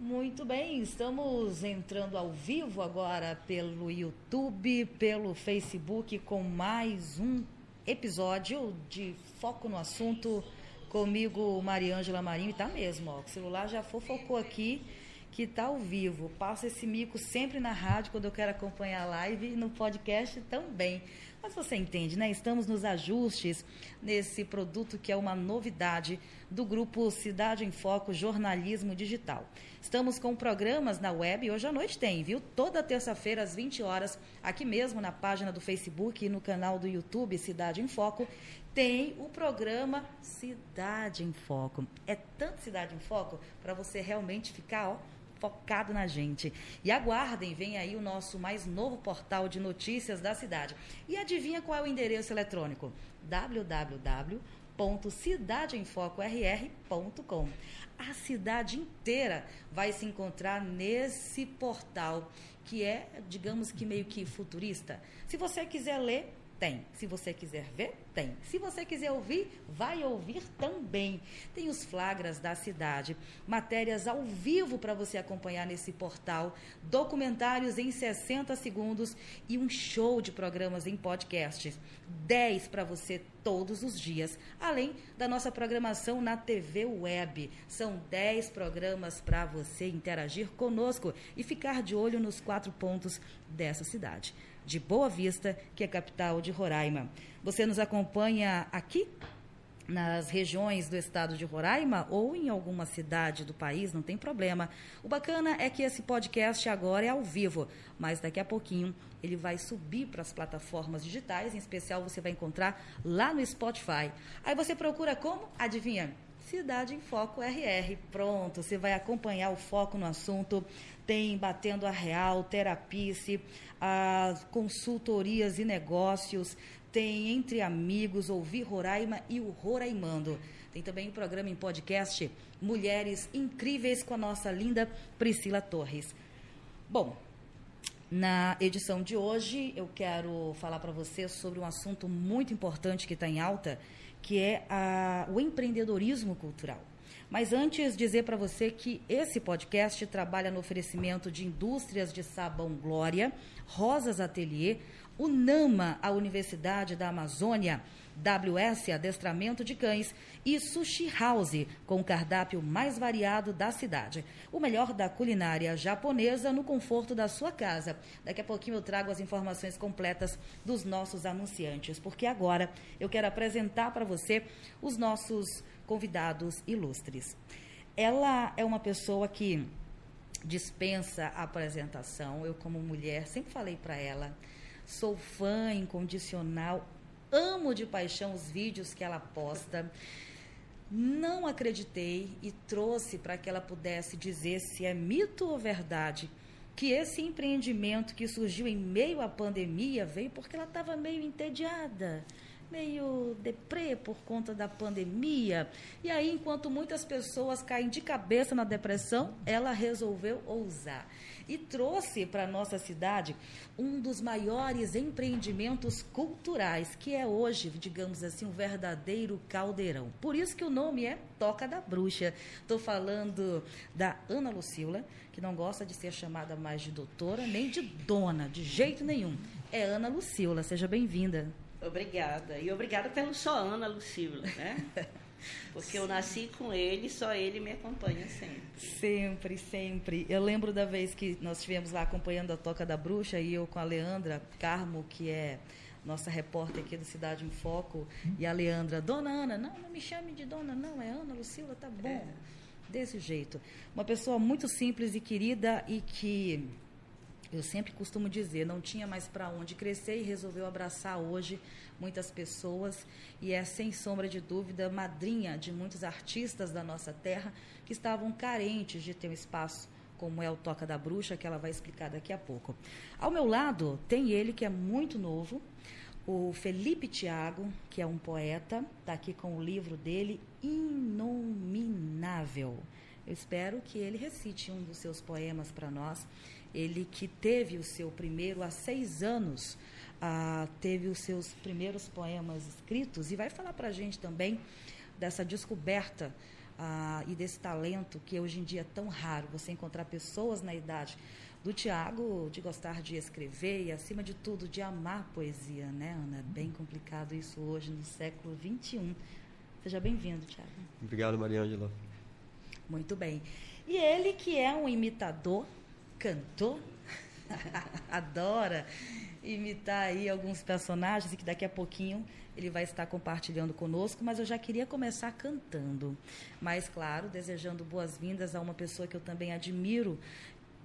Muito bem, estamos entrando ao vivo agora pelo YouTube, pelo Facebook, com mais um episódio de Foco no Assunto. Comigo, Mariângela Marinho, e tá mesmo, ó. O celular já fofocou aqui que tá ao vivo. Passo esse mico sempre na rádio quando eu quero acompanhar a live e no podcast também. Mas você entende, né? Estamos nos ajustes nesse produto que é uma novidade do grupo Cidade em Foco Jornalismo Digital. Estamos com programas na web hoje à noite tem, viu? Toda terça-feira às 20 horas, aqui mesmo na página do Facebook e no canal do YouTube Cidade em Foco, tem o programa Cidade em Foco. É tanto Cidade em Foco para você realmente ficar, ó, focado na gente. E aguardem, vem aí o nosso mais novo portal de notícias da cidade. E adivinha qual é o endereço eletrônico? www.cidadeemfocorr.com. A cidade inteira vai se encontrar nesse portal que é, digamos que meio que futurista. Se você quiser ler, tem. Se você quiser ver, tem. Se você quiser ouvir, vai ouvir também. Tem os flagras da cidade, matérias ao vivo para você acompanhar nesse portal, documentários em 60 segundos e um show de programas em podcasts. 10 para você todos os dias, além da nossa programação na TV Web. São 10 programas para você interagir conosco e ficar de olho nos quatro pontos dessa cidade de Boa Vista, que é capital de Roraima. Você nos acompanha aqui nas regiões do estado de Roraima ou em alguma cidade do país, não tem problema. O bacana é que esse podcast agora é ao vivo, mas daqui a pouquinho ele vai subir para as plataformas digitais, em especial você vai encontrar lá no Spotify. Aí você procura como? Adivinha? Cidade em Foco RR. Pronto, você vai acompanhar o foco no assunto. Tem Batendo a Real, Terapice, as consultorias e negócios, tem Entre Amigos, Ouvir Roraima e o Roraimando. Tem também o programa em podcast Mulheres Incríveis com a nossa linda Priscila Torres. Bom, na edição de hoje eu quero falar para você sobre um assunto muito importante que está em alta, que é a, o empreendedorismo cultural. Mas antes, dizer para você que esse podcast trabalha no oferecimento de indústrias de sabão Glória, Rosas Atelier, UNAMA, a Universidade da Amazônia, WS Adestramento de Cães e Sushi House, com o cardápio mais variado da cidade. O melhor da culinária japonesa no conforto da sua casa. Daqui a pouquinho eu trago as informações completas dos nossos anunciantes, porque agora eu quero apresentar para você os nossos convidados ilustres. Ela é uma pessoa que dispensa a apresentação. Eu, como mulher, sempre falei para ela, sou fã incondicional, amo de paixão os vídeos que ela posta. Não acreditei e trouxe para que ela pudesse dizer se é mito ou verdade que esse empreendimento que surgiu em meio à pandemia veio porque ela estava meio entediada meio deprê por conta da pandemia. E aí, enquanto muitas pessoas caem de cabeça na depressão, ela resolveu ousar e trouxe para nossa cidade um dos maiores empreendimentos culturais, que é hoje, digamos assim, um verdadeiro caldeirão. Por isso que o nome é Toca da Bruxa. Estou falando da Ana Lucila, que não gosta de ser chamada mais de doutora nem de dona, de jeito nenhum. É Ana Lucila, seja bem-vinda. Obrigada. E obrigada pelo só Ana Lucila, né? Porque eu nasci com ele, só ele me acompanha sempre. Sempre, sempre. Eu lembro da vez que nós estivemos lá acompanhando a Toca da Bruxa e eu com a Leandra Carmo, que é nossa repórter aqui do Cidade em Foco, e a Leandra, Dona Ana, não, não me chame de Dona, não, é Ana Lucila, tá bom. É. Desse jeito. Uma pessoa muito simples e querida e que eu sempre costumo dizer, não tinha mais para onde crescer e resolveu abraçar hoje muitas pessoas e é sem sombra de dúvida madrinha de muitos artistas da nossa terra que estavam carentes de ter um espaço como é o Toca da Bruxa, que ela vai explicar daqui a pouco. Ao meu lado tem ele que é muito novo, o Felipe Tiago, que é um poeta, está aqui com o livro dele, Inominável. Eu espero que ele recite um dos seus poemas para nós. Ele que teve o seu primeiro há seis anos, ah, teve os seus primeiros poemas escritos e vai falar para a gente também dessa descoberta ah, e desse talento que hoje em dia é tão raro você encontrar pessoas na idade do Tiago de gostar de escrever e, acima de tudo, de amar poesia, né, Ana? É bem complicado isso hoje, no século XXI. Seja bem-vindo, Tiago. Obrigado, Mariângela. Muito bem. E ele que é um imitador, cantor, adora imitar aí alguns personagens e que daqui a pouquinho ele vai estar compartilhando conosco, mas eu já queria começar cantando. Mas, claro, desejando boas-vindas a uma pessoa que eu também admiro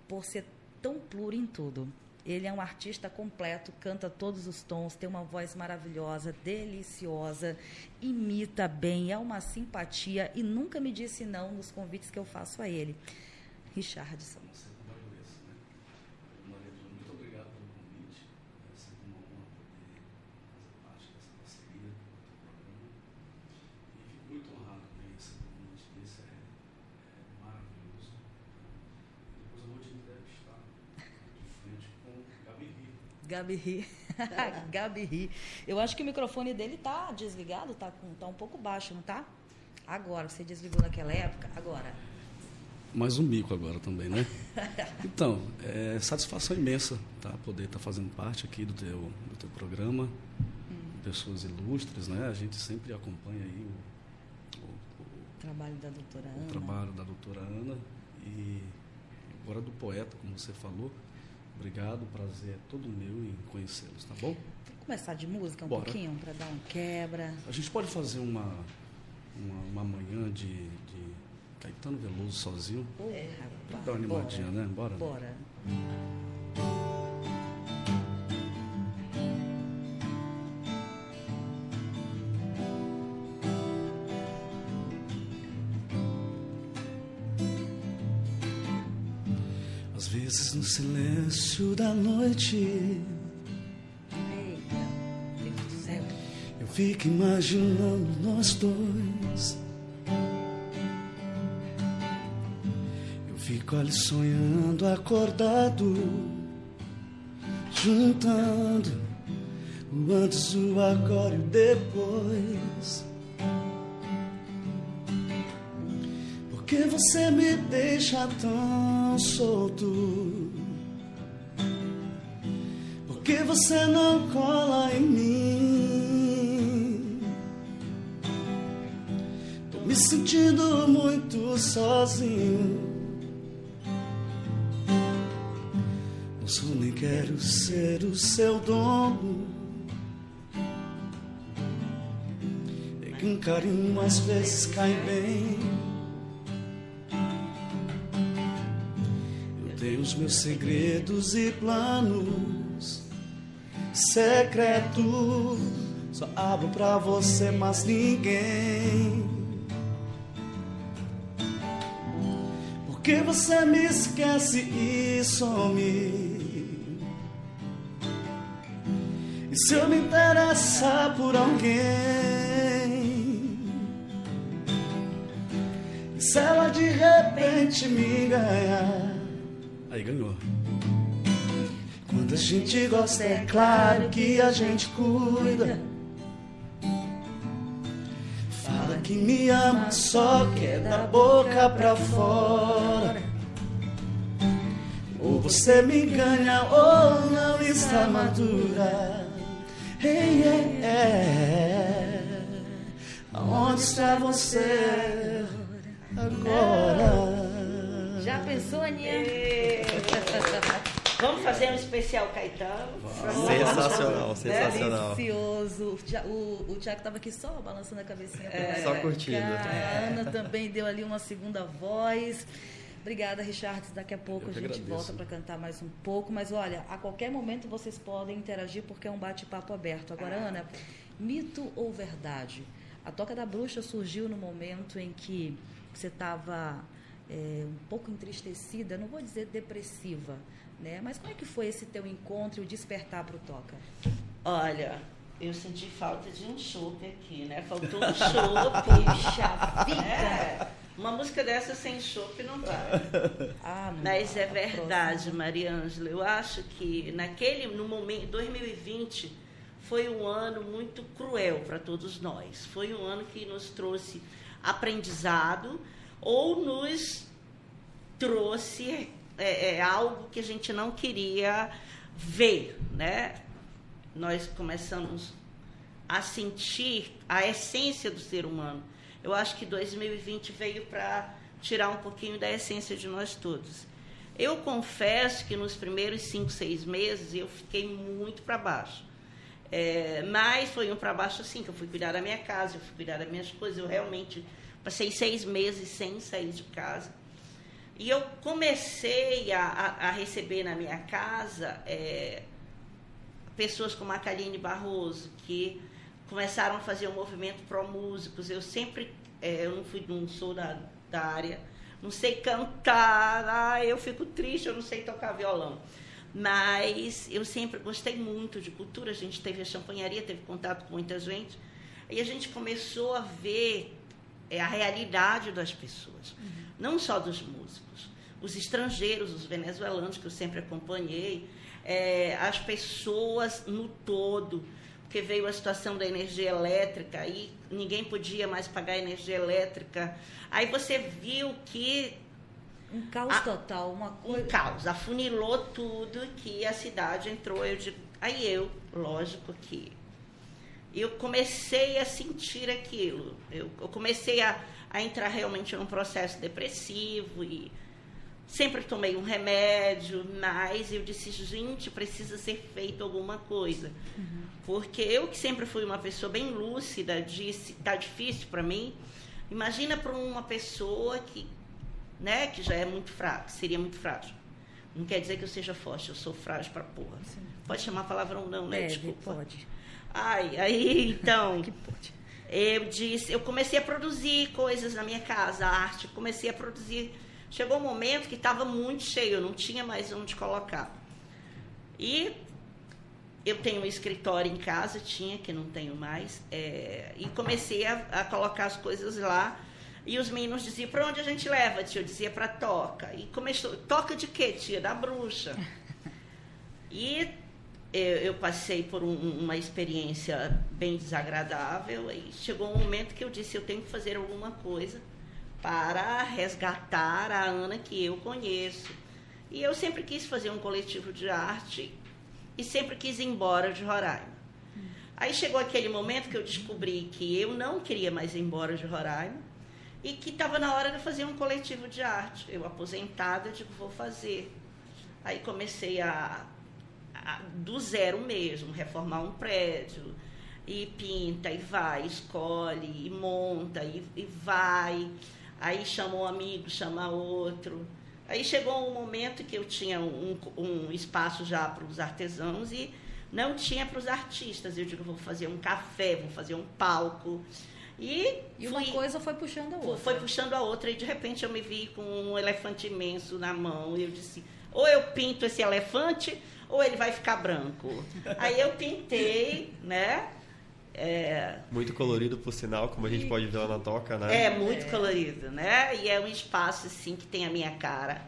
por ser tão pluro em tudo. Ele é um artista completo, canta todos os tons, tem uma voz maravilhosa, deliciosa, imita bem, é uma simpatia e nunca me disse não nos convites que eu faço a ele. Richardson. Gabi Ri. Gabi Ri. Eu acho que o microfone dele tá desligado, tá, com, tá um pouco baixo, não tá? Agora, você desligou naquela época, agora. Mais um mico agora também, né? Então, é satisfação imensa, tá? Poder estar tá fazendo parte aqui do teu, do teu programa, hum. pessoas ilustres, né? A gente sempre acompanha aí o, o, o trabalho da doutora o Ana. O trabalho da doutora Ana e agora do poeta, como você falou. Obrigado, prazer é todo meu em conhecê-los, tá bom? Vamos começar de música um Bora. pouquinho para dar um quebra. A gente pode fazer uma, uma, uma manhã de, de Caetano Veloso sozinho? É, rapaz. Dá uma animadinha, Bora. né? Bora. Bora. vezes no silêncio da noite. Eita, Deus do céu. Eu fico imaginando nós dois. Eu fico ali sonhando, acordado, juntando o antes, o agora e o depois. que você me deixa tão solto? Que você não cola em mim? Tô me sentindo muito sozinho. Não sou nem quero ser o seu dono. É que um carinho às vezes cai bem. Tenho os meus segredos e planos secretos. Só abro pra você, mas ninguém. Porque você me esquece e some. E se eu me interessar por alguém? E se ela de repente me ganhar? Aí ganhou. Quando a gente gosta, é claro que a gente cuida. Fala que me ama, só quer da boca pra fora. Ou você me ganha ou não está madura. Hey, yeah, yeah. Aonde está você agora? Já pensou, Aninha? Vamos fazer um especial Caetano? Sensacional, sensacional. Delicioso. O, o Tiago estava aqui só balançando a cabecinha. É, só curtindo. A Ana também deu ali uma segunda voz. Obrigada, Richard. Daqui a pouco Eu a gente agradeço. volta para cantar mais um pouco. Mas olha, a qualquer momento vocês podem interagir porque é um bate-papo aberto. Agora, Ah. Ana, mito ou verdade? A Toca da Bruxa surgiu no momento em que você estava é, um pouco entristecida, não vou dizer depressiva, né? Mas como é que foi esse teu encontro e o despertar para o Toca? Olha, eu senti falta de um chope aqui, né? Faltou um chope. É, uma música dessa sem chope não vai. Ah, não Mas é verdade. Maria Ângela. Eu acho que naquele, no momento, 2020 foi um ano muito cruel para todos nós. Foi um ano que nos trouxe aprendizado ou nos trouxe é, é, algo que a gente não queria ver, né? Nós começamos a sentir a essência do ser humano. Eu acho que 2020 veio para tirar um pouquinho da essência de nós todos. Eu confesso que nos primeiros cinco, seis meses eu fiquei muito para baixo. É, mas foi um para baixo assim, que eu fui cuidar da minha casa, eu fui cuidar das minhas coisas. Eu realmente passei seis meses sem sair de casa. E eu comecei a, a, a receber na minha casa é, pessoas como a Kaline Barroso, que começaram a fazer um movimento pró-músicos. Eu sempre, é, eu não, fui, não sou da, da área, não sei cantar, ah, eu fico triste, eu não sei tocar violão. Mas eu sempre gostei muito de cultura, a gente teve a champanharia, teve contato com muita gente, e a gente começou a ver é, a realidade das pessoas, uhum. Não só dos músicos, os estrangeiros, os venezuelanos, que eu sempre acompanhei, é, as pessoas no todo, porque veio a situação da energia elétrica e ninguém podia mais pagar energia elétrica. Aí você viu que. Um caos a, total, uma coisa. Um caos, afunilou tudo que a cidade entrou. Eu digo, aí eu, lógico que. Eu comecei a sentir aquilo. Eu, eu comecei a, a entrar realmente num processo depressivo e Sempre tomei um remédio, mas eu disse, gente, precisa ser feito alguma coisa. Uhum. Porque eu que sempre fui uma pessoa bem lúcida, disse, tá difícil para mim. Imagina para uma pessoa que, né, que já é muito fraca, seria muito frágil. Não quer dizer que eu seja forte, eu sou frágil para porra. Sim. Pode chamar palavrão não, né? Deve, Desculpa. Pode. Ai, aí então. que pode. Eu disse, eu comecei a produzir coisas na minha casa, arte, comecei a produzir Chegou um momento que estava muito cheio, eu não tinha mais onde colocar. E eu tenho um escritório em casa, tinha, que não tenho mais, é, e comecei a, a, colocar as coisas lá. E os meninos diziam, para onde a gente leva, tia? Eu dizia, para toca. E começou, toca de quê, tia? Da bruxa. E eu, passei por um, uma experiência bem desagradável, e chegou um momento que eu disse, eu tenho que fazer alguma coisa para resgatar a Ana que eu conheço. E eu sempre quis fazer um coletivo de arte e sempre quis ir embora de Roraima. Aí chegou aquele momento que eu descobri que eu não queria mais ir embora de Roraima e que estava na hora de fazer um coletivo de arte. Eu aposentada, digo, vou fazer. Aí comecei a do zero mesmo, reformar um prédio, e pinta, e vai, escolhe, e monta, e, e vai. Aí chama um amigo, chama outro. Aí chegou um momento que eu tinha um, um espaço já para os artesãos e não tinha para os artistas. Eu digo, vou fazer um café, vou fazer um palco. E, e fui, uma coisa foi puxando a outra. Foi puxando a outra e de repente eu me vi com um elefante imenso na mão. E eu disse, ou eu pinto esse elefante ou ele vai ficar branco. Aí eu pintei, né? É... Muito colorido, por sinal, como a gente pode ver lá na toca, né? É, muito é. colorido, né? E é um espaço, assim, que tem a minha cara.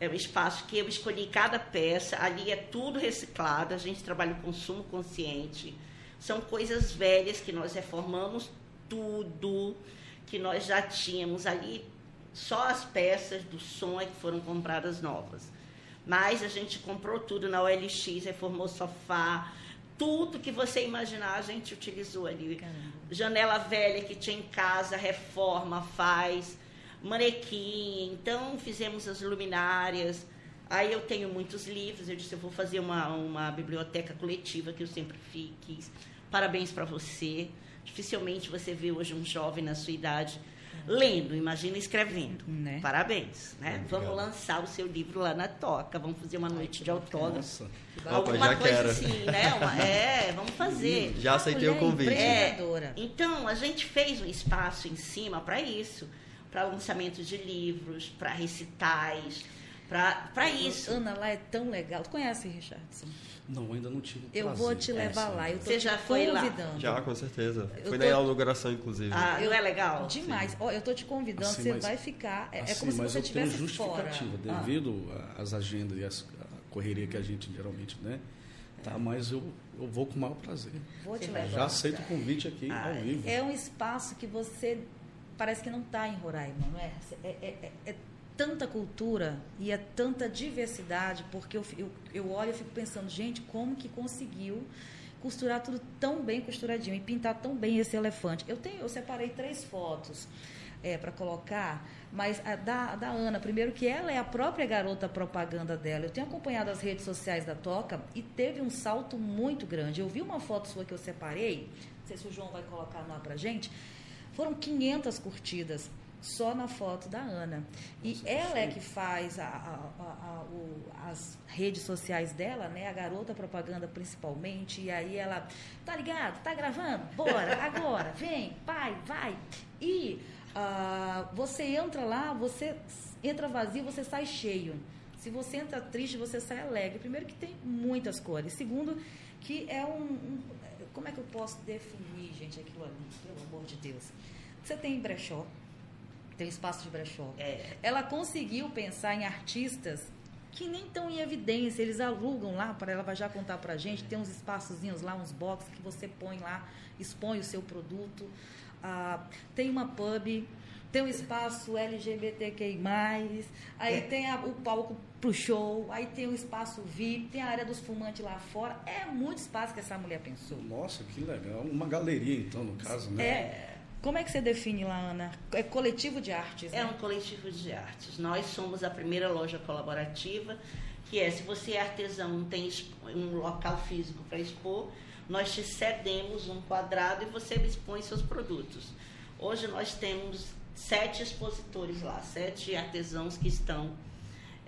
É um espaço que eu escolhi cada peça. Ali é tudo reciclado. A gente trabalha o consumo consciente. São coisas velhas que nós reformamos tudo que nós já tínhamos ali. Só as peças do som é que foram compradas novas. Mas a gente comprou tudo na OLX, reformou sofá, tudo que você imaginar a gente utilizou ali. Caramba. Janela velha que tinha em casa, reforma, faz, manequim, então fizemos as luminárias. Aí eu tenho muitos livros, eu disse, eu vou fazer uma, uma biblioteca coletiva que eu sempre fiz. Parabéns para você. Dificilmente você vê hoje um jovem na sua idade lendo, imagina escrevendo. Né? Parabéns, né? vamos lançar o seu livro lá na Toca, vamos fazer uma noite de autógrafo. Alguma Opa, coisa quero. assim, né? Uma, é, vamos fazer. Já aceitei o convite. É, então, a gente fez um espaço em cima para isso, para lançamento de livros, para recitais, para isso. Ana, lá é tão legal. Tu conhece, Richardson? Não, ainda não tive Eu prazer. vou te levar é, lá. Eu Você já foi convidando. lá? Já, com certeza. Eu Fui tô... na inauguração, inclusive. Ah, não é legal? Demais. Ó, eu estou te convidando, assim, você vai ficar... É, assim, é como se você estivesse fora. justificativa, devido ah. às agendas e a correria que a gente geralmente, né? Tá, mas eu, eu vou com o maior prazer. Vou te levar. Já aceito o convite aqui ah, ao vivo. É um espaço que você parece que não está em Roraima, não é? É, é, é? é, tanta cultura e é tanta diversidade, porque eu, eu, eu olho e fico pensando, gente, como que conseguiu costurar tudo tão bem costuradinho e pintar tão bem esse elefante? Eu tenho, eu separei três fotos é, para colocar, mas a da, a da Ana, primeiro que ela é a própria garota propaganda dela. Eu tenho acompanhado as redes sociais da Toca e teve um salto muito grande. Eu vi uma foto sua que eu separei, não sei se o João vai colocar lá para gente, foram 500 curtidas só na foto da Ana. E Nossa, ela é que faz a, a, a, o, as redes sociais dela, né? A garota propaganda principalmente. E aí ela, tá ligado? Tá gravando? Bora, agora, vem, pai, vai. E ah, você entra lá, você entra vazio, você sai cheio. Se você entra triste, você sai alegre. Primeiro que tem muitas cores. Segundo, que é um, um como é que eu posso definir, gente, aquilo ali, pelo amor de Deus? Você tem brechó, tem espaço de brechó. É. Ela conseguiu pensar em artistas que nem estão em evidência, eles alugam lá, para ela vai já contar para a gente, tem uns espaçozinhos lá, uns boxes que você põe lá, expõe o seu produto. Ah, tem uma pub, tem um espaço LGBTQI+, aí é. tem a, o palco pro show, aí tem o espaço VIP, tem a área dos fumantes lá fora. É muito espaço que essa mulher pensou. Nossa, que legal. Uma galeria, então, no caso, né? É. Como é que você define lá, Ana? É coletivo de artes? É né? um coletivo de artes. Nós somos a primeira loja colaborativa, que é, se você é artesão, não tem um local físico para expor, nós te cedemos um quadrado e você expõe seus produtos. Hoje nós temos sete expositores lá, sete artesãos que estão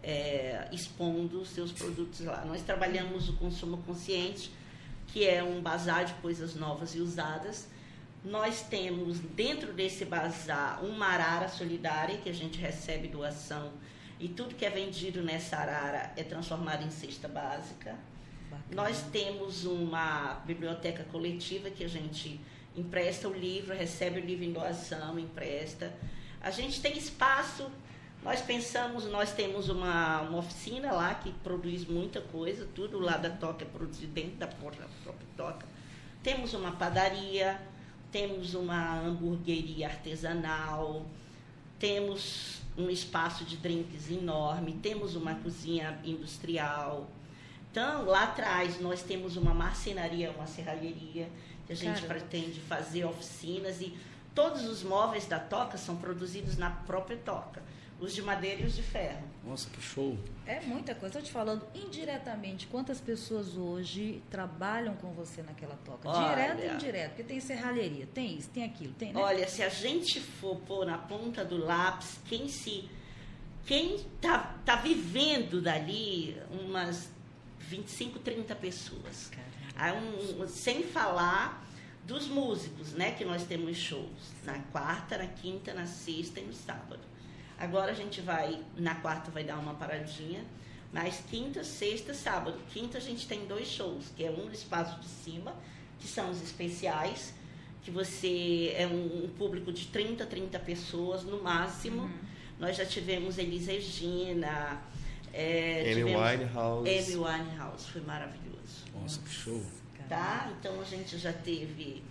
é, expondo seus produtos lá. Nós trabalhamos o consumo consciente, que é um bazar de coisas novas e usadas. Nós temos dentro desse bazar uma arara solidária que a gente recebe doação e tudo que é vendido nessa arara é transformado em cesta básica. Nós temos uma biblioteca coletiva que a gente empresta o livro, recebe o livro em doação, empresta. A gente tem espaço, nós pensamos, nós temos uma, uma oficina lá que produz muita coisa, tudo lá da Toca é produzido dentro da própria Toca. Temos uma padaria, temos uma hamburgueria artesanal, temos um espaço de drinks enorme, temos uma cozinha industrial então, lá atrás, nós temos uma marcenaria, uma serralheria, que a gente Caramba. pretende fazer oficinas e todos os móveis da toca são produzidos na própria toca. Os de madeira e os de ferro. Nossa, que show! É muita coisa. Estou te falando indiretamente, quantas pessoas hoje trabalham com você naquela toca? Olha, Direto e indireto, porque tem serralheria, tem isso, tem aquilo, tem, né? Olha, se a gente for pôr na ponta do lápis, quem se quem tá, tá vivendo dali umas 25, 30 pessoas. Um, sem falar dos músicos, né? Que nós temos shows na quarta, na quinta, na sexta e no sábado. Agora a gente vai, na quarta vai dar uma paradinha, mas quinta, sexta, sábado. Quinta a gente tem dois shows, que é um no espaço de cima, que são os especiais, que você é um, um público de 30, 30 pessoas no máximo. Uhum. Nós já tivemos Elis Regina, é, Amy Winehouse. Amy Winehouse, foi maravilhoso. Nossa, que show. Tá? Então a gente já teve.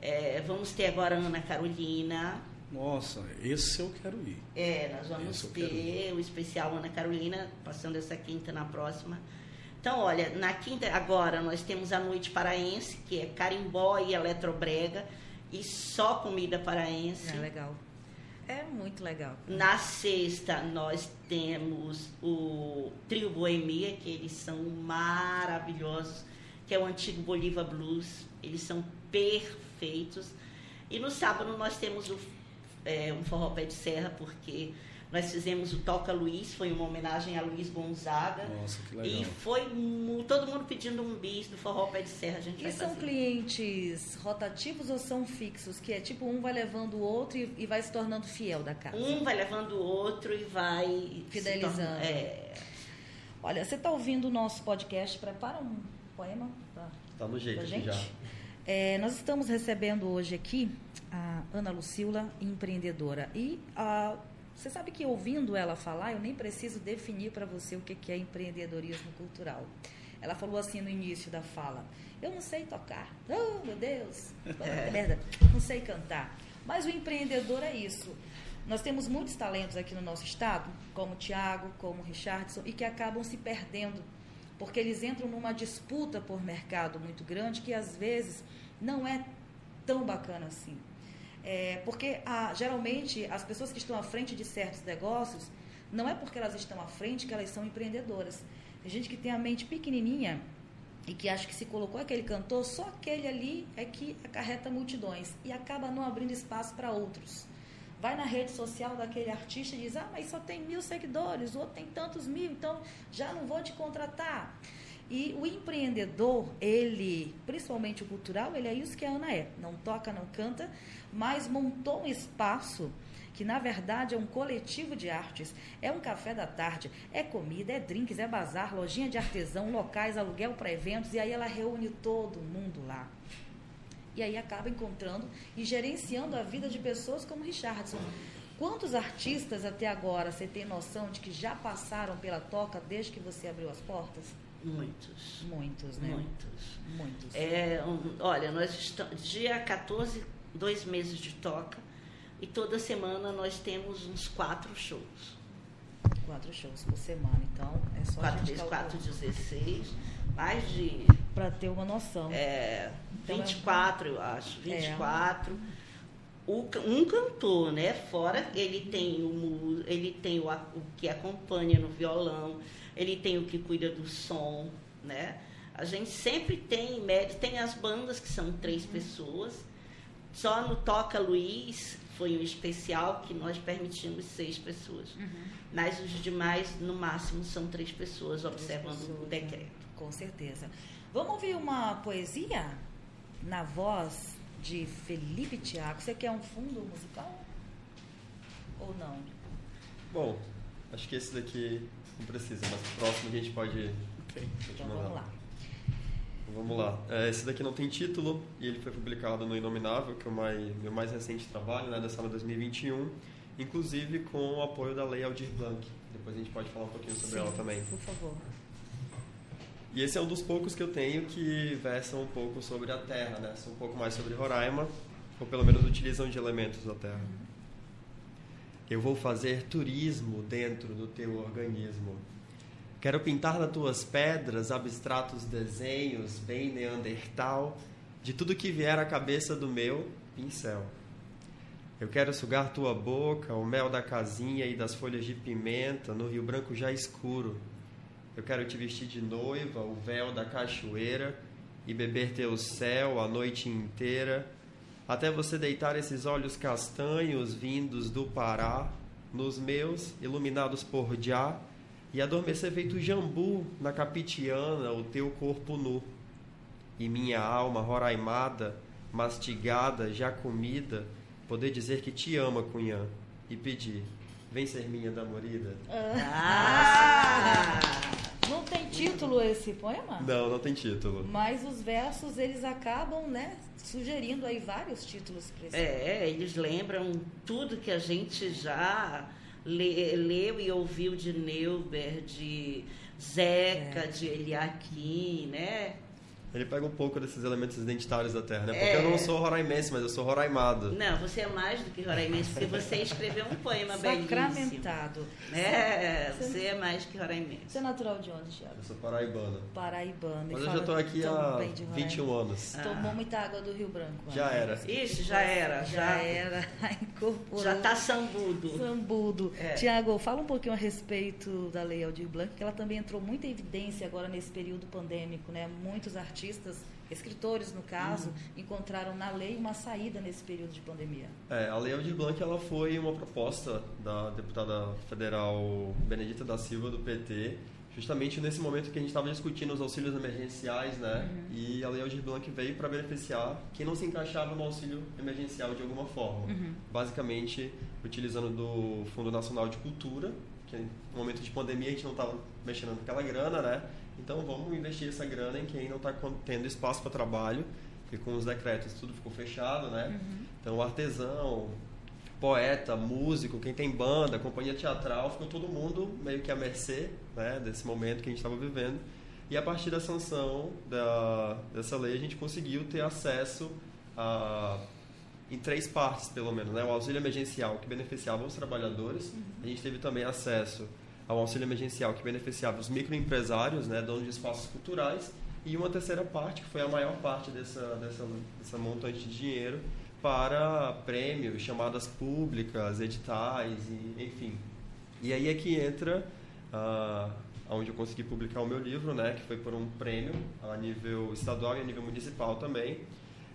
É, vamos ter agora a Ana Carolina. Nossa, esse eu quero ir. É, nós vamos ter o especial Ana Carolina, passando essa quinta na próxima. Então, olha, na quinta, agora, nós temos a Noite Paraense, que é carimbó e eletrobrega, e só comida paraense. É legal. É muito legal. Na sexta, nós temos o Trio Boemia, que eles são maravilhosos, que é o antigo Bolívar Blues. Eles são perfeitos. E no sábado, nós temos o, é, um forró pé de serra, porque nós fizemos o Toca Luiz, foi uma homenagem a Luiz Gonzaga. Nossa, que legal. E foi todo mundo pedindo um bis do Forró Pé de Serra. A gente e são fazer. clientes rotativos ou são fixos? Que é tipo um vai levando o outro e, e vai se tornando fiel da casa? Um vai levando o outro e vai... Fidelizando. É... Olha, você está ouvindo o nosso podcast? Prepara um poema Está no jeito gente. já. É, nós estamos recebendo hoje aqui a Ana Lucila, empreendedora. E a você sabe que ouvindo ela falar, eu nem preciso definir para você o que é empreendedorismo cultural. Ela falou assim no início da fala: Eu não sei tocar. Oh, meu Deus! É. Merda, não sei cantar. Mas o empreendedor é isso. Nós temos muitos talentos aqui no nosso estado, como o Tiago, como o Richardson, e que acabam se perdendo, porque eles entram numa disputa por mercado muito grande que às vezes não é tão bacana assim. É, porque a, geralmente as pessoas que estão à frente de certos negócios, não é porque elas estão à frente que elas são empreendedoras. Tem gente que tem a mente pequenininha e que acha que se colocou aquele cantor, só aquele ali é que acarreta multidões e acaba não abrindo espaço para outros. Vai na rede social daquele artista e diz: Ah, mas só tem mil seguidores, o outro tem tantos mil, então já não vou te contratar. E o empreendedor, ele, principalmente o cultural, ele é isso que a Ana é. Não toca, não canta, mas montou um espaço que na verdade é um coletivo de artes, é um café da tarde, é comida, é drinks, é bazar, lojinha de artesão, locais, aluguel para eventos, e aí ela reúne todo mundo lá. E aí acaba encontrando e gerenciando a vida de pessoas como Richardson. Quantos artistas até agora você tem noção de que já passaram pela toca desde que você abriu as portas? Muitos. Muitos, né? Muitos. Muitos. É, um, olha, nós estamos dia 14, dois meses de toca, e toda semana nós temos uns quatro shows. Quatro shows por semana, então é só 4 vezes 4, 16, mais de. Para ter uma noção. É, 24, então, é... eu acho, 24. É. O, um cantor, né? Fora ele tem o, ele tem o, o que acompanha no violão, ele tem o que cuida do som, né? A gente sempre tem, tem as bandas que são três uhum. pessoas. Só no Toca Luiz foi um especial que nós permitimos seis pessoas. Uhum. Mas os demais, no máximo, são três pessoas, três observando pessoas, o né? decreto. Com certeza. Vamos ouvir uma poesia na voz de Felipe Tiago. Você quer um fundo musical? Ou não? Bom, acho que esse daqui não precisa, mas o próximo a gente pode. Ok. Então vamos lá. Vamos lá. É, esse daqui não tem título e ele foi publicado no Inominável, que é o mais, meu mais recente trabalho, né, da sala 2021, inclusive com o apoio da Lei Aldir Blanc. Depois a gente pode falar um pouquinho sobre Sim, ela também. Por favor. E esse é um dos poucos que eu tenho que versam um pouco sobre a Terra, né? São um pouco mais sobre Roraima, ou pelo menos utilizam de elementos da Terra. Eu vou fazer turismo dentro do teu organismo Quero pintar nas tuas pedras abstratos desenhos, bem neandertal, de tudo que vier à cabeça do meu pincel. Eu quero sugar tua boca, o mel da casinha e das folhas de pimenta no Rio Branco já escuro. Eu quero te vestir de noiva, o véu da cachoeira, e beber teu céu a noite inteira, até você deitar esses olhos castanhos vindos do Pará, nos meus, iluminados por Já, e adormecer feito jambu na capitiana, o teu corpo nu. E minha alma roraimada, mastigada, já comida, poder dizer que te ama, cunhã, e pedir, vem ser minha da morida. Ah! Não tem título esse poema? Não, não tem título. Mas os versos, eles acabam, né, sugerindo aí vários títulos para esse É, eles lembram tudo que a gente já le, leu e ouviu de Neuber, de Zeca, é. de Eliakim, né? Ele pega um pouco desses elementos identitários da terra, né? Porque é. eu não sou roraimense, mas eu sou roraimado. Não, você é mais do que roraimense, porque você escreveu um poema belíssimo. Sacramentado. É, você é mais que roraimense. Você é natural de onde, Thiago? Eu sou paraibano. Paraibano. Mas eu já estou aqui há 21 anos. Ah. Tomou muita água do Rio Branco. Já né? era. Isso, já era. Já, já era. Incorporou. Já está sambudo. Sambudo. É. Tiago, fala um pouquinho a respeito da Lei Aldir Blanc, que ela também entrou muita evidência agora nesse período pandêmico, né? Muitos artistas escritores no caso, uhum. encontraram na lei uma saída nesse período de pandemia. É, a Lei Aldir Blanc ela foi uma proposta da deputada federal Benedita da Silva do PT, justamente nesse momento que a gente estava discutindo os auxílios emergenciais, né? Uhum. E a Lei Aldir Blanc veio para beneficiar quem não se encaixava no auxílio emergencial de alguma forma, uhum. basicamente utilizando do Fundo Nacional de Cultura, que no momento de pandemia a gente não estava mexendo naquela grana, né? Então vamos investir essa grana em quem não está tendo espaço para trabalho, porque com os decretos tudo ficou fechado, né? Uhum. Então o artesão, poeta, músico, quem tem banda, companhia teatral, ficou todo mundo meio que à mercê né, desse momento que a gente estava vivendo. E a partir da sanção da, dessa lei, a gente conseguiu ter acesso a em três partes, pelo menos. Né? O auxílio emergencial, que beneficiava os trabalhadores. A gente teve também acesso ao auxílio emergencial, que beneficiava os microempresários, né, donos de espaços culturais. E uma terceira parte, que foi a maior parte dessa, dessa, dessa montante de dinheiro, para prêmios, chamadas públicas, editais, e, enfim. E aí é que entra ah, onde eu consegui publicar o meu livro, né, que foi por um prêmio a nível estadual e a nível municipal também,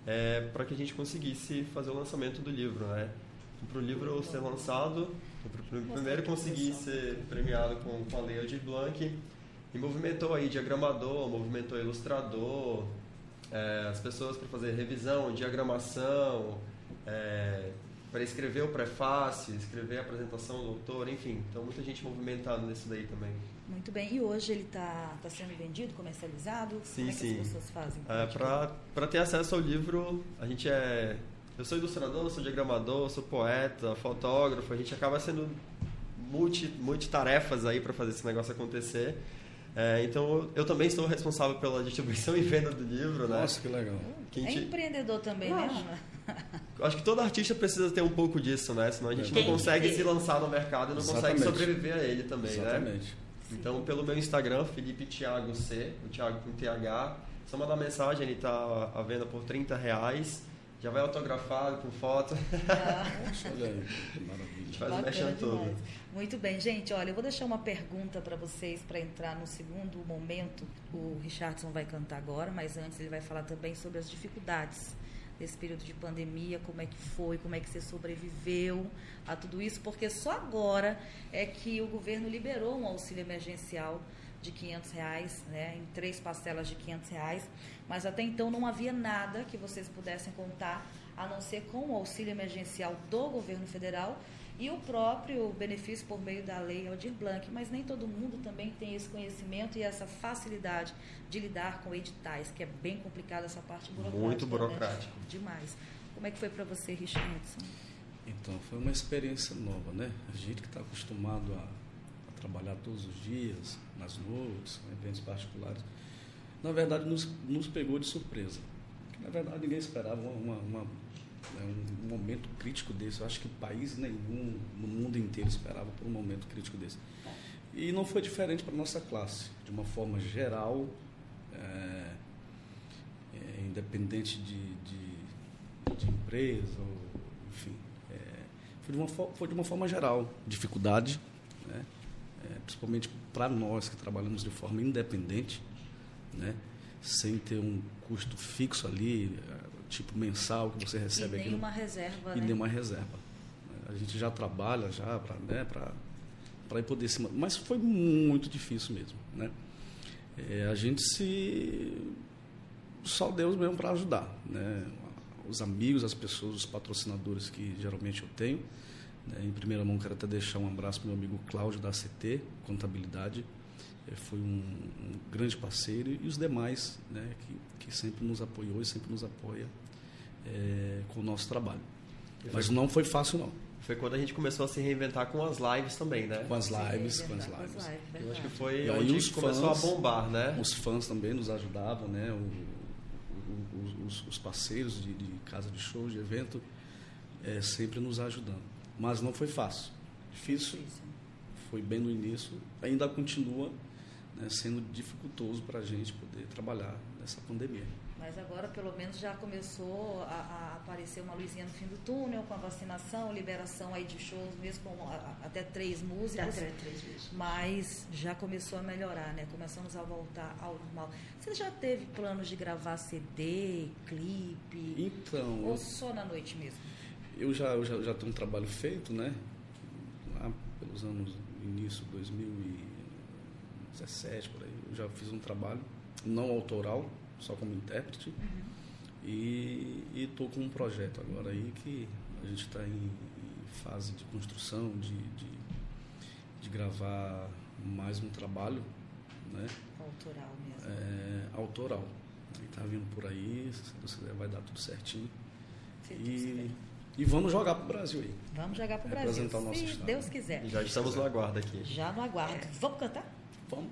é, para que a gente conseguisse fazer o lançamento do livro, né. Para o livro ser lançado, primeiro conseguir ser premiado com, com a Lei Aldir Blanc, e movimentou aí diagramador, movimentou ilustrador, é, as pessoas para fazer revisão, diagramação, é, para escrever o prefácio, escrever a apresentação do autor, enfim. Então, muita gente movimentada nesse daí também. Muito bem. E hoje ele está tá sendo vendido, comercializado? Sim, Como é sim. que as pessoas fazem? É, para ter acesso ao livro, a gente é... Eu sou ilustrador, sou diagramador, sou poeta, fotógrafo. A gente acaba sendo multi, multitarefas aí para fazer esse negócio acontecer. É, então, eu também estou responsável pela distribuição e venda do livro, né? Nossa, que legal. É empreendedor também, né? Acho que todo artista precisa ter um pouco disso, né? Senão a gente não Tem consegue se lançar no mercado e não consegue Exatamente. sobreviver a ele também, né? Exatamente. Então, pelo meu Instagram, Felipe Thiago C, o Thiago com TH, só mandar mensagem, ele está à venda por 30 reais. Já vai autografado com foto. Poxa, olha aí, A maravilha. gente faz o mexendo todo. Muito bem, gente. Olha, eu vou deixar uma pergunta para vocês para entrar no segundo momento. O Richardson vai cantar agora, mas antes ele vai falar também sobre as dificuldades desse período de pandemia, como é que foi, como é que você sobreviveu a tudo isso, porque só agora é que o governo liberou um auxílio emergencial de 500 reais, né, em três parcelas de 500 reais, mas até então não havia nada que vocês pudessem contar a não ser com o auxílio emergencial do governo federal e o próprio benefício por meio da lei Aldir Blanc, mas nem todo mundo também tem esse conhecimento e essa facilidade de lidar com editais, que é bem complicada essa parte burocrática. Muito né? burocrático. Demais. Como é que foi para você, Richardson? Então, foi uma experiência nova, né? A gente que está acostumado a trabalhar todos os dias, nas noites, eventos particulares, na verdade nos, nos pegou de surpresa. Na verdade, ninguém esperava uma, uma- né, um momento crítico desse. Eu acho que país nenhum no mundo inteiro esperava por um momento crítico desse. E não foi diferente para a nossa classe. De uma forma geral, é, é, independente de, de, de empresa, ou, enfim, é, foi, de uma, fo- foi de uma forma geral. Dificuldade, principalmente para nós que trabalhamos de forma independente, né? sem ter um custo fixo ali, é, tipo mensal que você E recebe aqui. no- nenhuma reserva, e né? nenhuma reserva. A gente já trabalha já para né, para poder se mas foi muito difícil mesmo, né? É, a gente se só Deus mesmo para ajudar, né? Os amigos, as pessoas, os patrocinadores que geralmente eu tenho. Né? Em primeira mão quero até deixar um abraço para meu amigo Cláudio da CT Contabilidade. É, foi um, um grande parceiro e os demais, né? Que, que sempre nos apoiou e sempre nos apoia é, com o nosso trabalho. Mas não foi fácil não. foi quando a gente começou a se reinventar com as lives também, né? Com as Sim, lives, é com as lives. Eu acho que foi E aí onde os começou fãs- a bombar, né? Os fãs também nos ajudavam, né? O- o- os, os parceiros de, de casa de show, de evento, é, sempre nos ajudando. Mas não foi fácil. Difícil, Difícil. foi bem no início, ainda continua né, sendo dificultoso para a gente poder trabalhar nessa pandemia. Mas agora, pelo menos, já começou a, a aparecer uma luzinha no fim do túnel, com a vacinação, liberação aí de shows, mesmo com a- até três músicas. três, três vezes. Mas já começou a melhorar, né? Começamos a voltar ao normal. Você já teve planos de gravar CD, clipe? Então, Ou eu, só na noite mesmo? Eu já, eu já, já tenho um trabalho feito, né? Lá pelos anos início de 2017, por aí, eu já fiz um trabalho não autoral, só como intérprete. E estou com um projeto agora aí que a gente está em, em fase de construção, de, de, de gravar mais um trabalho né? Autoral mesmo. é, autoral. E tá vindo por aí, se Deus quiser vai dar tudo certinho. Deus E. e vamos jogar pro Brasil aí. Vamos jogar pro Brasil. representar o nosso Se estado. Deus quiser. Já estamos no aguardo aqui. Já no aguardo. Vamos cantar? Vamos.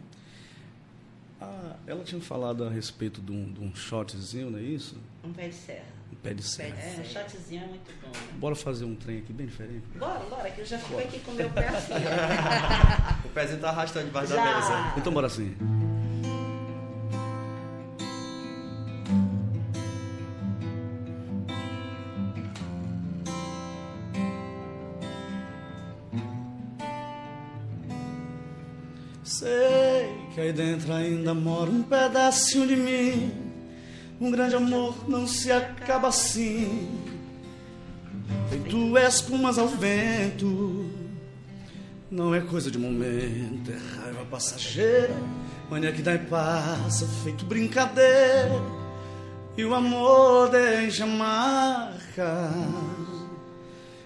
Ah, ela tinha falado a respeito de um, de um shotzinho, não é isso? Um pé de serra. Um pé de serra. É, um shotzinho é muito bom. Né? Bora fazer um trem aqui bem diferente? Bora, bora, que eu já fico aqui com o meu pé assim. o pezinho tá arrastando debaixo Já. da mesa. Então bora assim. Sei que aí dentro ainda mora um pedacinho de mim. Um grande amor não se acaba assim. Feito espumas ao vento. Não é coisa de momento, é raiva passageira. Mania que dá e passa, feito brincadeira. E o amor deixa marca.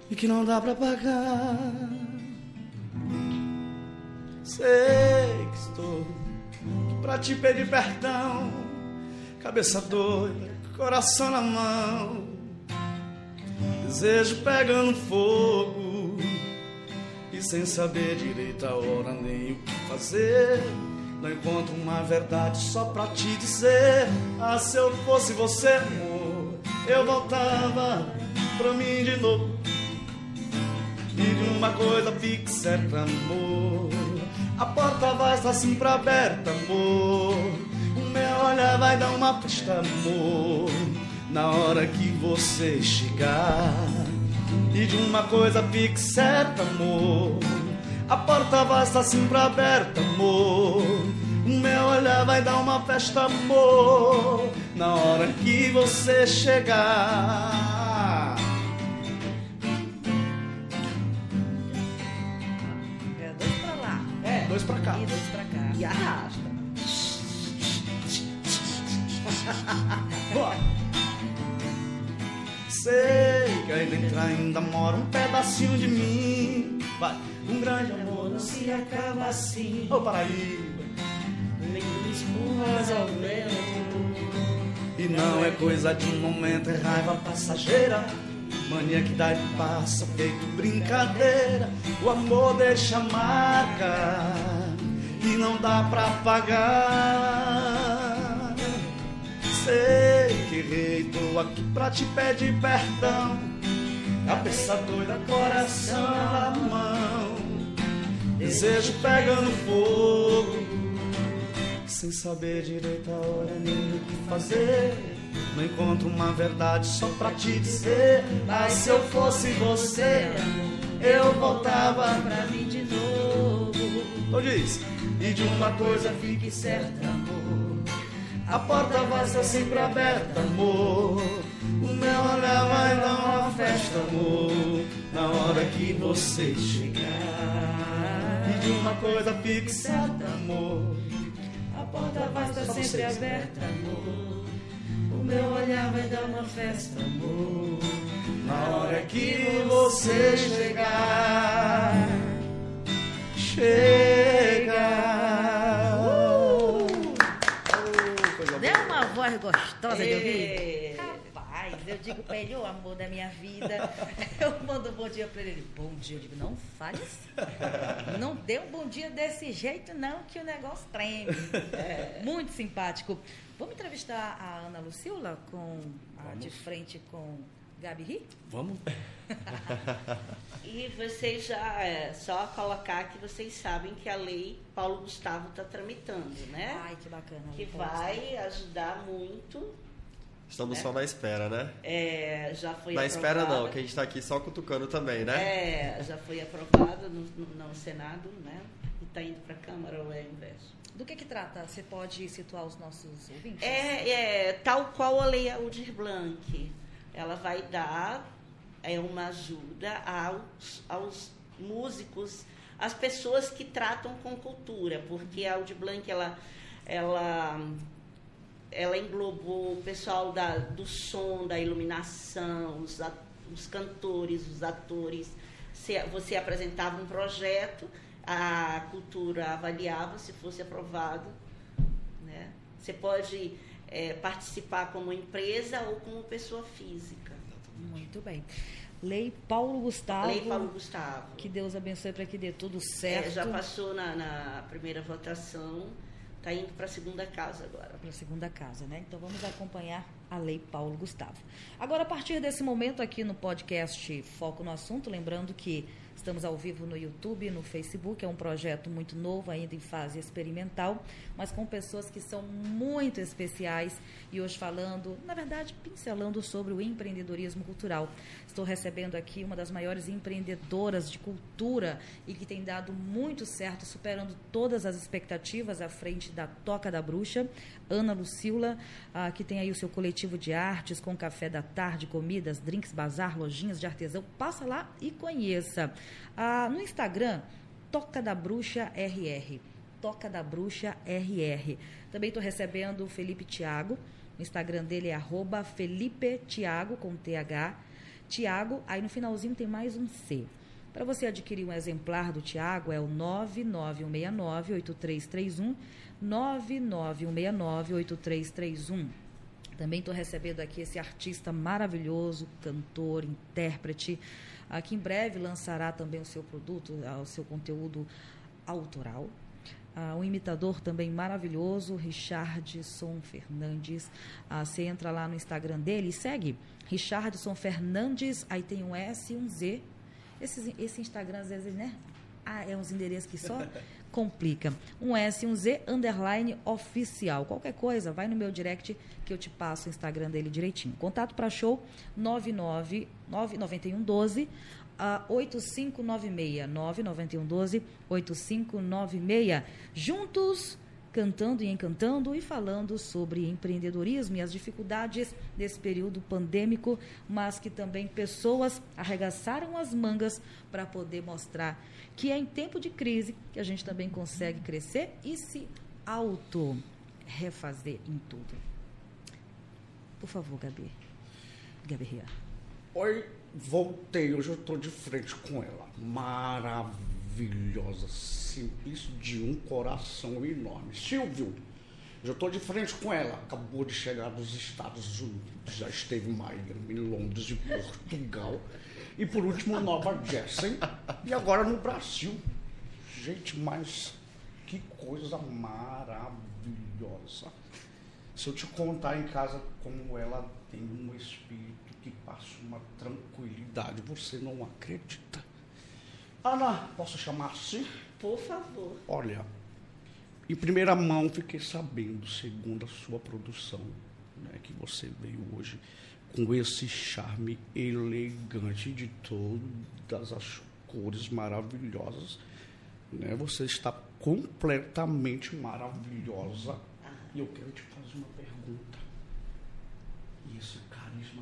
E que não dá pra pagar. Sei que estou pra te pedir perdão. Cabeça doida, coração na mão. Desejo pegando fogo. E sem saber direito a hora nem o que fazer. Não encontro uma verdade só pra te dizer. Ah, se eu fosse você, amor, eu voltava pra mim de novo. E de uma coisa certa, amor. A porta vai estar sempre aberta, amor. O meu olhar vai dar uma pista, amor. Na hora que você chegar. E de uma coisa fique certa, amor. A porta vai estar sempre aberta, amor. O meu olhar vai dar uma festa, amor. Na hora que você chegar. Dois pra cá. E dois pra cá. E arrasta. Bora. Sei que aí dentro ainda mora um pedacinho de mim. Vai, um grande amor não se acaba assim. Ô Paraíba. Espumas ao vento. E não é coisa de um momento, é raiva passageira. Mania que dá e passa, feito brincadeira. O amor deixa marca e não dá pra pagar. Sei que errei, tô aqui pra te pedir perdão. Cabeça doida, coração na mão. Desejo pegando fogo. Sem saber direito a hora nem o que fazer. Não encontro uma verdade só pra te dizer. Mas se eu fosse você, eu voltava Pra mim de novo. Então diz. E de uma coisa fique certa, amor. A porta vai estar sempre aberta, amor. O meu olhar vai dar uma festa, amor. Na hora que você chegar. E de uma coisa fique certa, amor. A porta vai estar sempre aberta, amor. Meu olhar vai dar uma festa, amor. Na hora que você chegar, chega. Oh, coisa Deu uma voz gostosa de ouvir. É. Eu digo pra ele, o amor da minha vida. Eu mando um bom dia pra ele. Ele, Bom dia. Eu digo, não fale assim. Não dê um bom dia desse jeito, não, que o negócio treme. Muito simpático. Vamos entrevistar a Ana Lucila com a de frente com Gabi Ri? Vamos? E vocês já, é, só colocar que vocês sabem que a lei Paulo Gustavo está tramitando, né? Ai, que bacana. que vai ajudar muito. Estamos É. só na espera, né? É, já foi na espera não, que a gente tá aqui só cutucando também, né? É, já foi aprovado no, no- no Senado, né? E está indo para a Câmara ou é o inverso? Do que que trata? Você pode situar os nossos ouvintes? É, é tal qual a Lei Aldir Blanc. Ela vai dar é, uma ajuda aos, aos músicos, às pessoas que tratam com cultura, porque a Aldir Blanc ela, ela, ela englobou o pessoal da, do som, da iluminação, os, os cantores, os atores. Se- Você apresentava um projeto, a cultura avaliava se fosse aprovado né? Você pode é, participar como empresa ou como pessoa física. Muito bem. Lei Paulo Gustavo. Lei Paulo Gustavo. Que Deus abençoe para que dê tudo É, certo. já passou na, na primeira votação, Está indo para a segunda casa agora. Para a segunda casa, né? Então vamos acompanhar a Lei Paulo Gustavo. Agora, a partir desse momento aqui no podcast Foco no Assunto, lembrando que Estamos ao vivo no YouTube, no Facebook. É um projeto muito novo, ainda em fase experimental, mas com pessoas que são muito especiais. E hoje falando, na verdade, pincelando sobre o empreendedorismo cultural. Estou recebendo aqui uma das maiores empreendedoras de cultura e que tem dado muito certo, superando todas as expectativas à frente da Toca da Bruxa, Ana Lucila, ah, que tem aí o seu coletivo de artes com café da tarde, comidas, drinks, bazar, lojinhas de artesão. Passa lá e conheça. Ah, no Instagram, Toca da Bruxa RR. Toca da Bruxa RR. Também estou recebendo o Felipe Tiago. O Instagram dele é arroba Felipe Tiago, com TH. Tiago, aí no finalzinho tem mais um C. Para você adquirir um exemplar do Tiago, é o 99169-8331. 99169-8331. Também estou recebendo aqui esse artista maravilhoso, cantor, intérprete, uh, que em breve lançará também o seu produto, uh, o seu conteúdo autoral. Uh, um imitador também maravilhoso, Richardson Fernandes. Uh, você entra lá no Instagram dele e segue Richardson Fernandes, aí tem um S e um Z. Esse, esse Instagram, às vezes, né? Ah, é uns endereços que só complica. Um S, um Z, underline oficial. Qualquer coisa, vai no meu direct que eu te passo o Instagram dele direitinho. Contato para show 99 99112 uh, 8596 99112 8596. Juntos cantando e encantando e falando sobre empreendedorismo e as dificuldades desse período pandêmico, mas que também pessoas arregaçaram as mangas para poder mostrar que é em tempo de crise que a gente também consegue crescer e se auto refazer em tudo. Por favor, Gabi. Gabi. Oi, voltei. Hoje eu estou de frente com ela. Maravilha maravilhosa, simples, de um coração enorme. Silvio, já estou de frente com ela. Acabou de chegar dos Estados Unidos, já esteve em Miami, Londres e Portugal. E por último, Nova Jersey. E agora no Brasil. Gente, mas que coisa maravilhosa. Se eu te contar em casa como ela tem um espírito que passa uma tranquilidade, você não acredita. Ana, posso chamar assim? Por favor. Olha, em primeira mão fiquei sabendo, segundo a sua produção, né, que você veio hoje com esse charme elegante de todas as cores maravilhosas. Né? Você está completamente maravilhosa. Ah. E eu quero te fazer uma pergunta. E esse carisma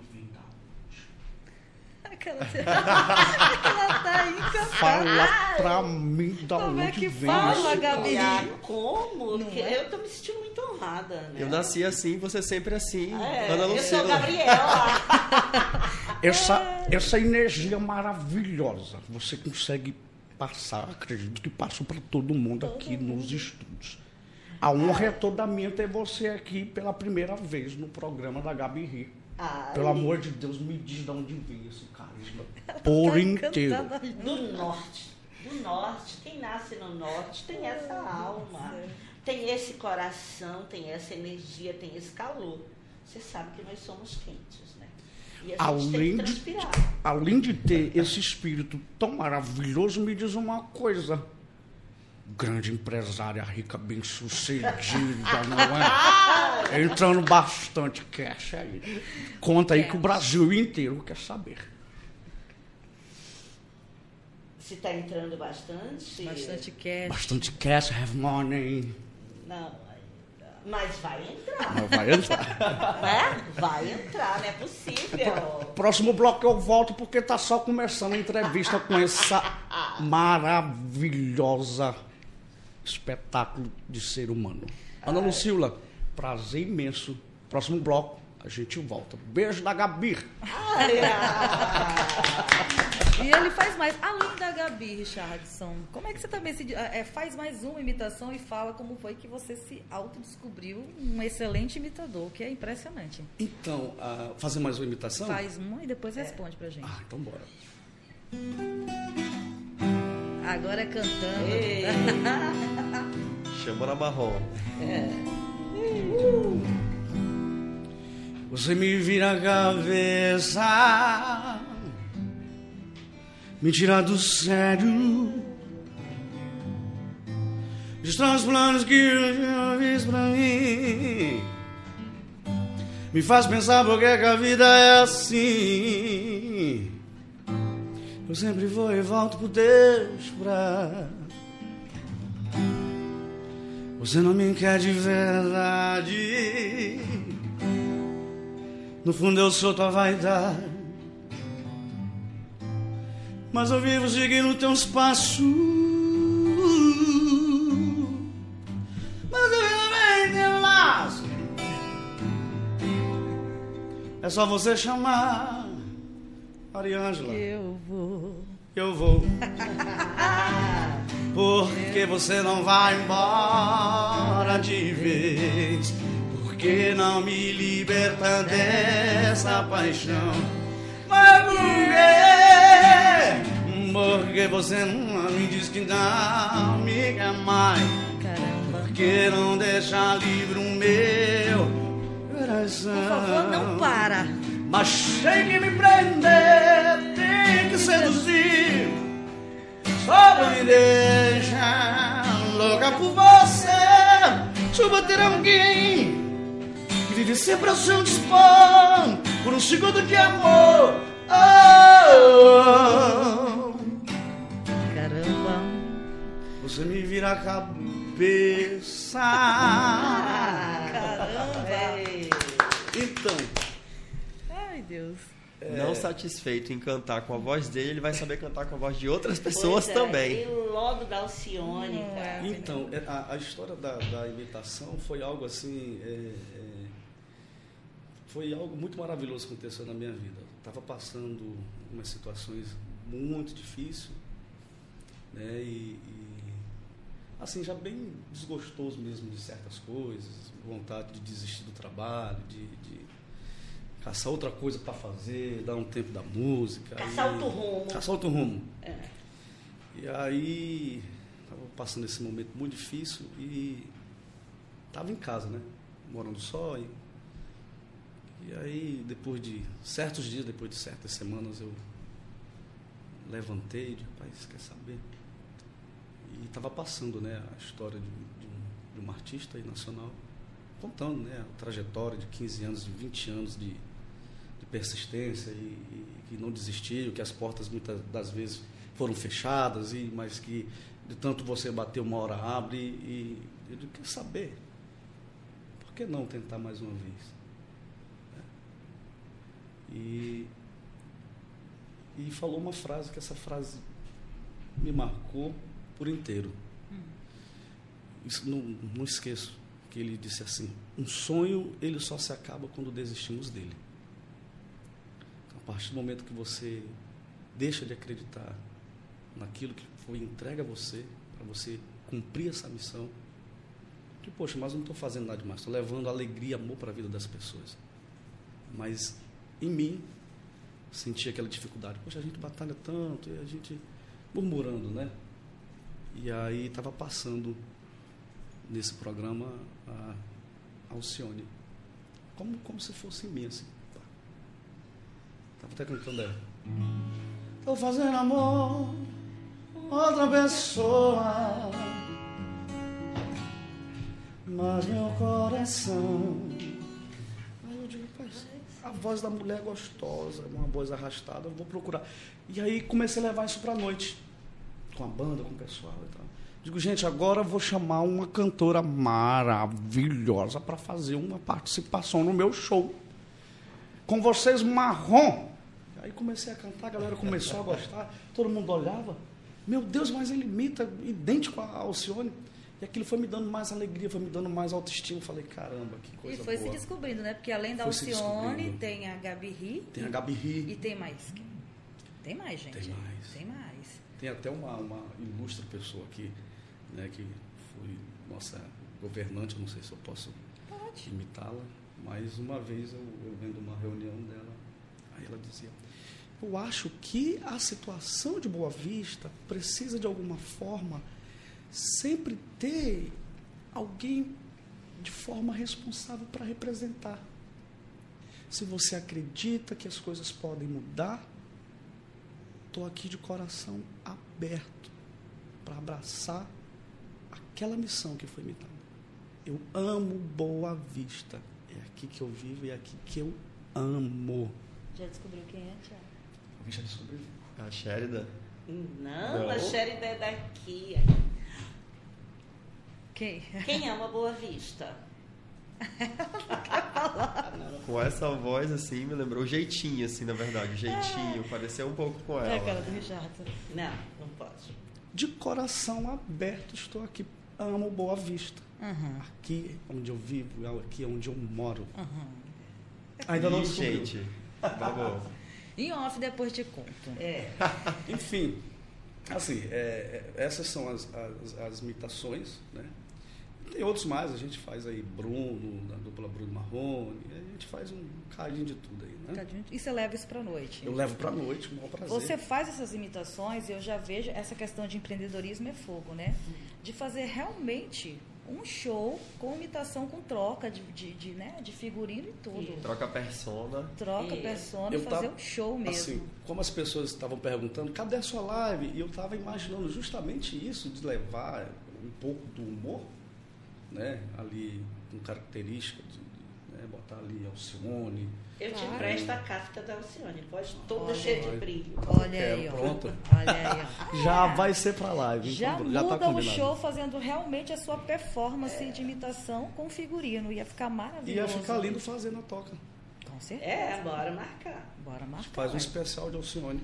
da Aquela, ela tá encantada. Fala pra mim da Como onde é que vem fala, Gabi? Ah, como? Não Porque é? eu tô me sentindo muito honrada, né? Eu nasci assim, você sempre assim. É, Ana eu sou. Gabriela. Essa, essa energia maravilhosa, você consegue passar, acredito que passou para todo mundo aqui nos estúdios. A honra é toda minha ter você aqui pela primeira vez no programa da Gabi Ri. Ai, Pelo amor de Deus, me diz de onde vem esse carisma por inteiro. Do norte. Do norte. Quem nasce no norte tem essa alma. Tem esse coração, tem essa energia, tem esse calor. Você sabe que nós somos quentes, né? E a gente Além tem que de, transpirar. além de ter esse espírito tão maravilhoso, me diz uma coisa. Grande empresária, rica, bem sucedida, não é? Entrando bastante cash aí. Conta aí que o Brasil inteiro quer saber. Se tá entrando bastante. Bastante cash. Bastante cash, have money. Não, mas vai entrar. Não vai entrar. né? Vai entrar, não é possível. Próximo bloco eu volto porque tá só começando a entrevista com essa maravilhosa espetáculo de ser humano. Ana Lucila, prazer imenso. Próximo bloco a gente volta. Beijo da Gabi. Ai, ai. E ele faz mais, além da Gabi, Richardson, como é que você também se, é, faz mais uma imitação e fala como foi que você se autodescobriu um excelente imitador, que é impressionante. Então, ah, fazer mais uma imitação? Faz uma e depois responde pra gente. Ah, então bora. Agora cantando. Ei. Chamou na marrom. É. Você me vira a cabeça, me tira do sério. Destrói os planos que eu já fiz pra mim. Me faz pensar por que a vida é assim. Eu sempre vou e volto por Deus pra. Você não me quer de verdade. No fundo eu sou tua vaidade. Mas eu vivo seguindo teus passos. Mas eu vivo bem laço. É só você chamar. Mariângela. Eu vou. Eu vou. Porque você não vai embora de vez. Porque não me liberta dessa paixão. Mas por quê? Porque você não me diz que não me quer mais. Caramba. Porque não deixa livre o meu coração. Por favor, não para. Mas tem que me prender, tem que seduzir. Só pra me deixar louca por você. Chuva ter alguém que vive sempre ao seu dispor. Por um segundo de amor. Oh, Caramba. você me vira a cabeça. Caramba. Então, Deus. Não satisfeito em cantar com a voz dele, ele vai saber cantar com a voz de outras pessoas pois é, também. E logo da Alcione, é. cara. Então, é, a, a história da, da imitação foi algo assim. é, é, foi algo muito maravilhoso que aconteceu na minha vida. Estava passando umas situações muito difíceis, né? E, e, assim, já bem desgostoso mesmo de certas coisas, vontade de desistir do trabalho, de, de caçar outra coisa para fazer, dar um tempo da música. Caçar outro rumo. Caçar outro rumo. É. E aí, estava passando esse momento muito difícil e estava em casa, né? Morando só. E, e aí, depois de certos dias, depois de certas semanas, eu levantei e disse, rapaz, quer saber? E estava passando né, a história de, de um, de um artista nacional, contando né, a trajetória de 15 anos, de 20 anos de persistência e, e que não desistiu, que as portas muitas das vezes foram fechadas, e mas que de tanto você bater uma hora abre e, e eu digo, quer saber? Por que não tentar mais uma vez? É. E, e falou uma frase que essa frase me marcou por inteiro. Isso não, não esqueço que ele disse assim: um sonho ele só se acaba quando desistimos dele. A partir do momento que você deixa de acreditar naquilo que foi entregue a você para você cumprir essa missão, que poxa, mas eu não estou fazendo nada demais, estou levando alegria, amor para a vida das pessoas. Mas em mim senti aquela dificuldade. Poxa, a gente batalha tanto e a gente murmurando, né? E aí estava passando nesse programa a Alcione. Como, como se fosse em mim, assim. Estava até cantando ela. Tô fazendo amor com outra pessoa. Mas meu coração. Aí eu digo, rapaz, a voz da mulher é gostosa, uma voz arrastada, eu vou procurar. E aí comecei a levar isso pra noite. Com a banda, com o pessoal e tal. Digo, gente, agora eu vou chamar uma cantora maravilhosa para fazer uma participação no meu show. Com vocês, marrom. Aí comecei a cantar, a galera começou a gostar, todo mundo olhava. Meu Deus, mas ele imita idêntico a Alcione. E aquilo foi me dando mais alegria, foi me dando mais autoestima. Eu Falei, caramba, que E coisa foi se boa. descobrindo, né? Porque além da Foi se Alcione, tem a Gabi Ri. Tem a Gabi Ri. E tem mais. Tem mais, gente. Tem mais. Tem mais. Tem até uma, uma ilustre pessoa aqui, né, que foi nossa governante, não sei se eu posso imitá-la, mas uma vez eu, eu vendo uma reunião dela, aí ela dizia, eu acho que a situação de Boa Vista precisa de alguma forma sempre ter alguém de forma responsável para representar. Se você acredita que as coisas podem mudar, estou aqui de coração aberto para abraçar aquela missão que foi me dada. Eu amo Boa Vista. É aqui que eu vivo e é aqui que eu amo. Já descobriu quem é, Tiago? Descobriu? A Sherida? Não, Não. a Sherida é daqui. Quem? Quem ama Boa Vista? Com essa voz, assim, me lembrou o jeitinho, assim, na verdade. O jeitinho, pareceu um pouco com É a cara ela. do Richard. Não, não pode. De coração aberto estou aqui. Amo Boa Vista. Uhum. Aqui onde eu vivo, aqui onde eu moro. Uhum. Ainda não descobriu. gente. Vamos. Em off depois te conto. É. Enfim, assim, é, é, essas são as, as, as imitações, né? Tem outros mais, a gente faz aí Bruno, da dupla Bruno Marrone, a gente faz um cadinho de tudo aí, né? Tadinho. E você leva isso pra noite. Eu levo pra noite, com o maior prazer. Você faz essas imitações, eu já vejo essa questão de empreendedorismo é fogo, né? De fazer realmente um show com imitação, com troca de, de, de, né? de figurino e tudo. Isso. Troca persona. Troca, Isso. persona, Eu e fazer tava- um show mesmo. Assim, como as pessoas estavam perguntando, cadê a sua live? E eu estava imaginando justamente isso, de levar um pouco do humor, né? Ali, com característica de, né? botar ali Alcione. Eu te Claro. empresto a casca da Alcione, pode toda Olha. cheia de brilho. Olha Quero, aí, ó. pronto. Olha aí, ó. Já vai ser pra live. Já então, muda tá o show fazendo realmente a sua performance de imitação com figurino. Ia ficar maravilhoso. Ia ficar lindo fazendo a toca. Com certeza. É, bora marcar. Bora marcar. Faz um especial de Alcione.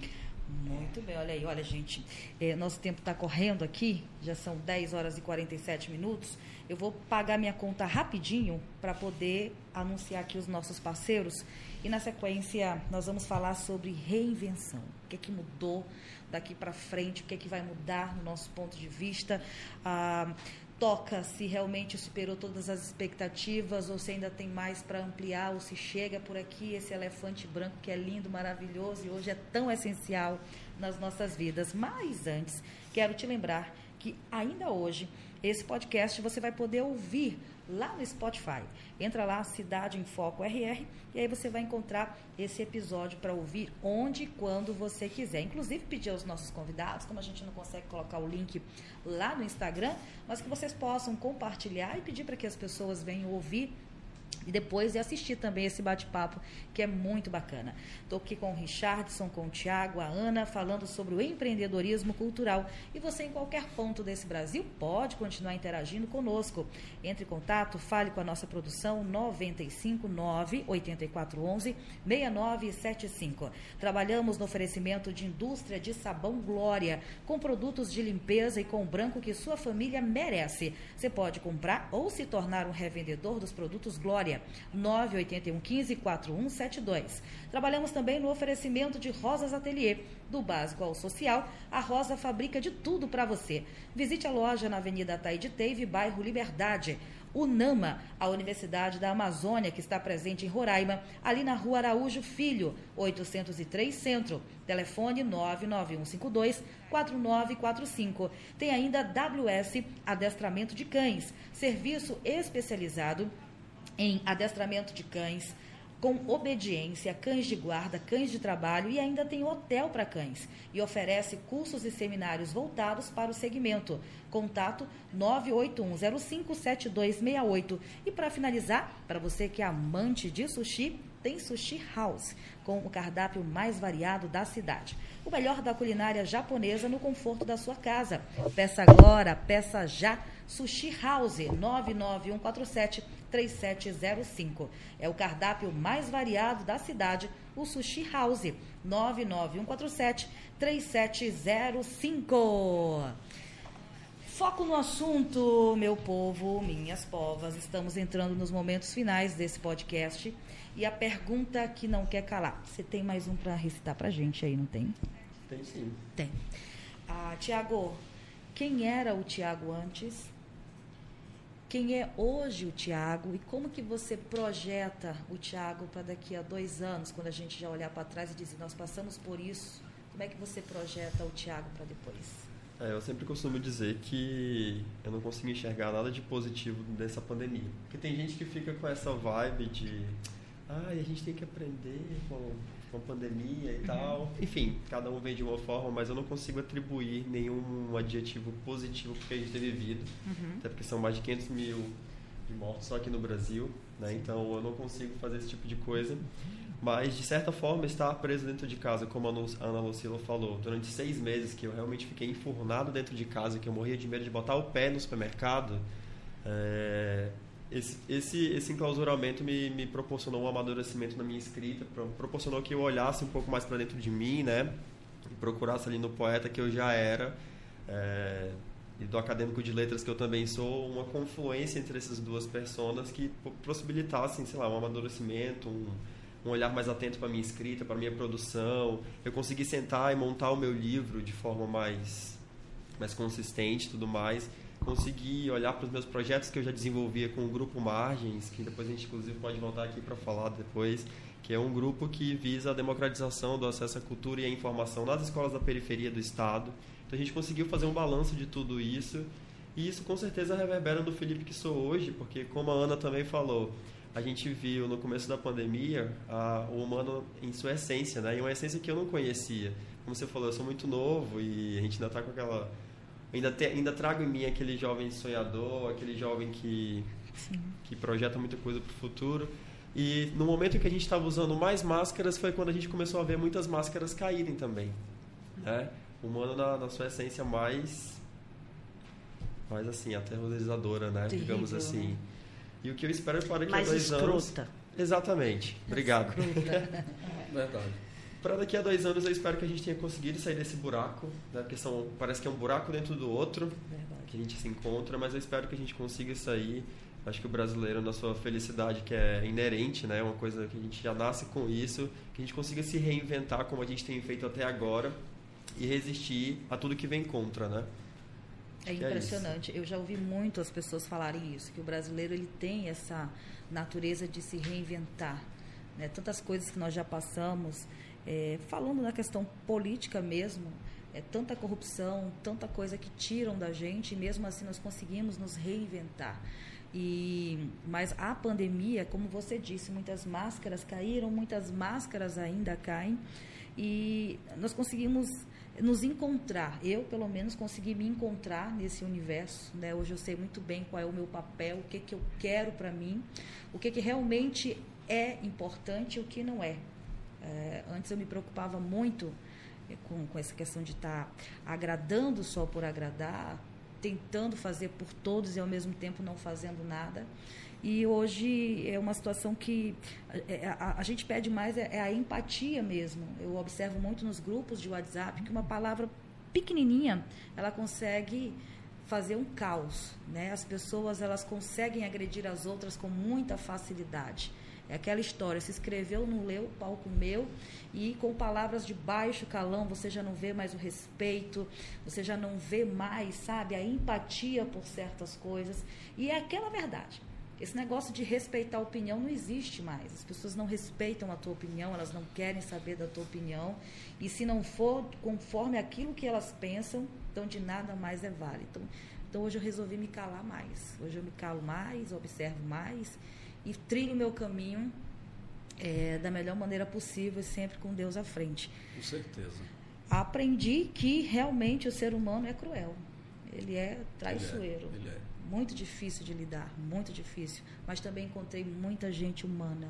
Muito bem, olha aí, olha gente, eh, nosso tempo está correndo aqui, já são 10 horas e 47 minutos. Eu vou pagar minha conta rapidinho para poder anunciar aqui os nossos parceiros e na sequência nós vamos falar sobre reinvenção. O que é que mudou daqui para frente, o que é que vai mudar no nosso ponto de vista. Ah, toca se realmente superou todas as expectativas ou se ainda tem mais para ampliar ou se chega por aqui esse elefante branco que é lindo, maravilhoso e hoje é tão essencial nas nossas vidas. Mas antes, quero te lembrar que ainda hoje esse podcast você vai poder ouvir lá no Spotify. Entra lá, Cidade em Foco RR, e aí você vai encontrar esse episódio para ouvir onde e quando você quiser. Inclusive, pedir aos nossos convidados, como a gente não consegue colocar o link lá no Instagram, mas que vocês possam compartilhar e pedir para que as pessoas venham ouvir e depois de assistir também esse bate-papo que é muito bacana. Estou aqui com o Richardson, com o Tiago, a Ana, falando sobre o empreendedorismo cultural. E você, em qualquer ponto desse Brasil, pode continuar interagindo conosco. Entre em contato, fale com a nossa produção 959 8411 6975. Trabalhamos no oferecimento de indústria de sabão Glória, com produtos de limpeza e com o branco que sua família merece. Você pode comprar ou se tornar um revendedor dos produtos Glória. 981 15 4172. Trabalhamos também no oferecimento de Rosas Atelier. Do básico ao social, a Rosa fabrica de tudo para você. Visite a loja na Avenida Taíde Teve, bairro Liberdade. UNAMA, a Universidade da Amazônia, que está presente em Roraima, ali na rua Araújo Filho, 803 Centro. Telefone 99152 4945. Tem ainda WS Adestramento de Cães, serviço especializado em adestramento de cães, com obediência, cães de guarda, cães de trabalho e ainda tem hotel para cães. E oferece cursos e seminários voltados para o segmento. Contato 981057268. E para finalizar, para você que é amante de sushi, tem Sushi House, com o cardápio mais variado da cidade. O melhor da culinária japonesa no conforto da sua casa. Peça agora, peça já. Sushi House 99147 3705. É o cardápio mais variado da cidade, o Sushi House 99147 3705. Foco no assunto, meu povo, minhas povas. Estamos entrando nos momentos finais desse podcast. E a pergunta que não quer calar. Você tem mais um para recitar pra gente aí, não tem? Tem sim. Tem. Ah, Tiago, quem era o Tiago antes? Quem é hoje o Tiago? E como que você projeta o Tiago para daqui a dois anos, quando a gente já olhar para trás e dizer, nós passamos por isso? Como é que você projeta o Tiago para depois? É, eu sempre costumo dizer que eu não consigo enxergar nada de positivo dessa pandemia. Porque tem gente que fica com essa vibe de ah, a gente tem que aprender com, com a pandemia e uhum. tal. Enfim, cada um vem de uma forma, mas eu não consigo atribuir nenhum adjetivo positivo porque a gente tem vivido. Uhum. Até porque são mais de 500 mil mortos só aqui no Brasil, né? Então eu não consigo fazer esse tipo de coisa. Mas, de certa forma, estar preso dentro de casa, como a Ana Lucila falou, durante seis meses que eu realmente fiquei enfurnado dentro de casa, que eu morria de medo de botar o pé no supermercado, é, esse, esse, esse enclausuramento me, me proporcionou um amadurecimento na minha escrita, proporcionou que eu olhasse um pouco mais para dentro de mim, né? E procurasse ali no poeta que eu já era, é, e do acadêmico de letras que eu também sou, uma confluência entre essas duas personas que possibilitassem, sei lá, um amadurecimento, um, um olhar mais atento para minha escrita, para minha produção. Eu consegui sentar e montar o meu livro de forma mais mais consistente, tudo mais consegui olhar para os meus projetos que eu já desenvolvia com o grupo Margens, que depois a gente inclusive pode voltar aqui para falar depois, que é um grupo que visa a democratização do acesso à cultura e à informação nas escolas da periferia do estado. Então a gente conseguiu fazer um balanço de tudo isso, e isso com certeza reverbera no Felipe que sou hoje, porque como a Ana também falou, a gente viu no começo da pandemia a, o humano em sua essência, né? E uma essência que eu não conhecia. Como você falou, eu sou muito novo e a gente ainda está com aquela ainda, te, ainda trago em mim aquele jovem sonhador, aquele jovem que, que projeta muita coisa para o futuro. E no momento em que a gente estava usando mais máscaras foi quando a gente começou a ver muitas máscaras caírem também. Né? O humano na, na sua essência mais, mais assim, aterrorizadora, né? Terrível, digamos assim. Né? E o que eu espero é para que mais a dois escrota. anos... Exatamente. Obrigado. Verdade para daqui a dois anos eu espero que a gente tenha conseguido sair desse buraco, né? porque são, parece que é um buraco dentro do outro Verdade. que a gente se encontra, mas eu espero que a gente consiga sair. Acho que o brasileiro, na sua felicidade, que é inerente, né? uma coisa que a gente já nasce com isso, que a gente consiga se reinventar como a gente tem feito até agora e resistir a tudo que vem contra, né? É, é impressionante. É eu já ouvi muito as pessoas falarem isso, que o brasileiro ele tem essa natureza de se reinventar. Né? Tantas coisas que nós já passamos, é, falando na questão política mesmo, é tanta corrupção, tanta coisa que tiram da gente, e mesmo assim nós conseguimos nos reinventar. E, mas a pandemia, como você disse, muitas máscaras caíram, muitas máscaras ainda caem, e nós conseguimos nos encontrar. Eu, pelo menos, consegui me encontrar nesse universo. Né? Hoje eu sei muito bem qual é o meu papel, o que, que eu quero para mim, o que, que realmente é importante e o que não é. É, antes eu me preocupava muito é, com, com essa questão de estar tá agradando só por agradar, tentando fazer por todos e ao mesmo tempo não fazendo nada. E hoje é uma situação que a, é, a, a gente pede mais é, é, a empatia mesmo. Eu observo muito nos grupos de WhatsApp que uma palavra pequenininha ela consegue fazer um caos, né? As pessoas elas conseguem agredir as outras com muita facilidade. É aquela história, se escreveu, não leu, palco meu, e com palavras de baixo calão, você já não vê mais o respeito, você já não vê mais, sabe, a empatia por certas coisas. E é aquela verdade. Esse negócio de respeitar a opinião não existe mais. As pessoas não respeitam a tua opinião, elas não querem saber da tua opinião. E se não for conforme aquilo que elas pensam, então de nada mais é válido. Então, então hoje eu resolvi me calar mais. Hoje eu me calo mais, observo mais e trilho o meu caminho é, da melhor maneira possível, sempre com Deus à frente. Com certeza. Aprendi que realmente o ser humano é cruel. Ele é traiçoeiro. Ele é. Ele é. Muito difícil de lidar, muito difícil. Mas também encontrei muita gente humana,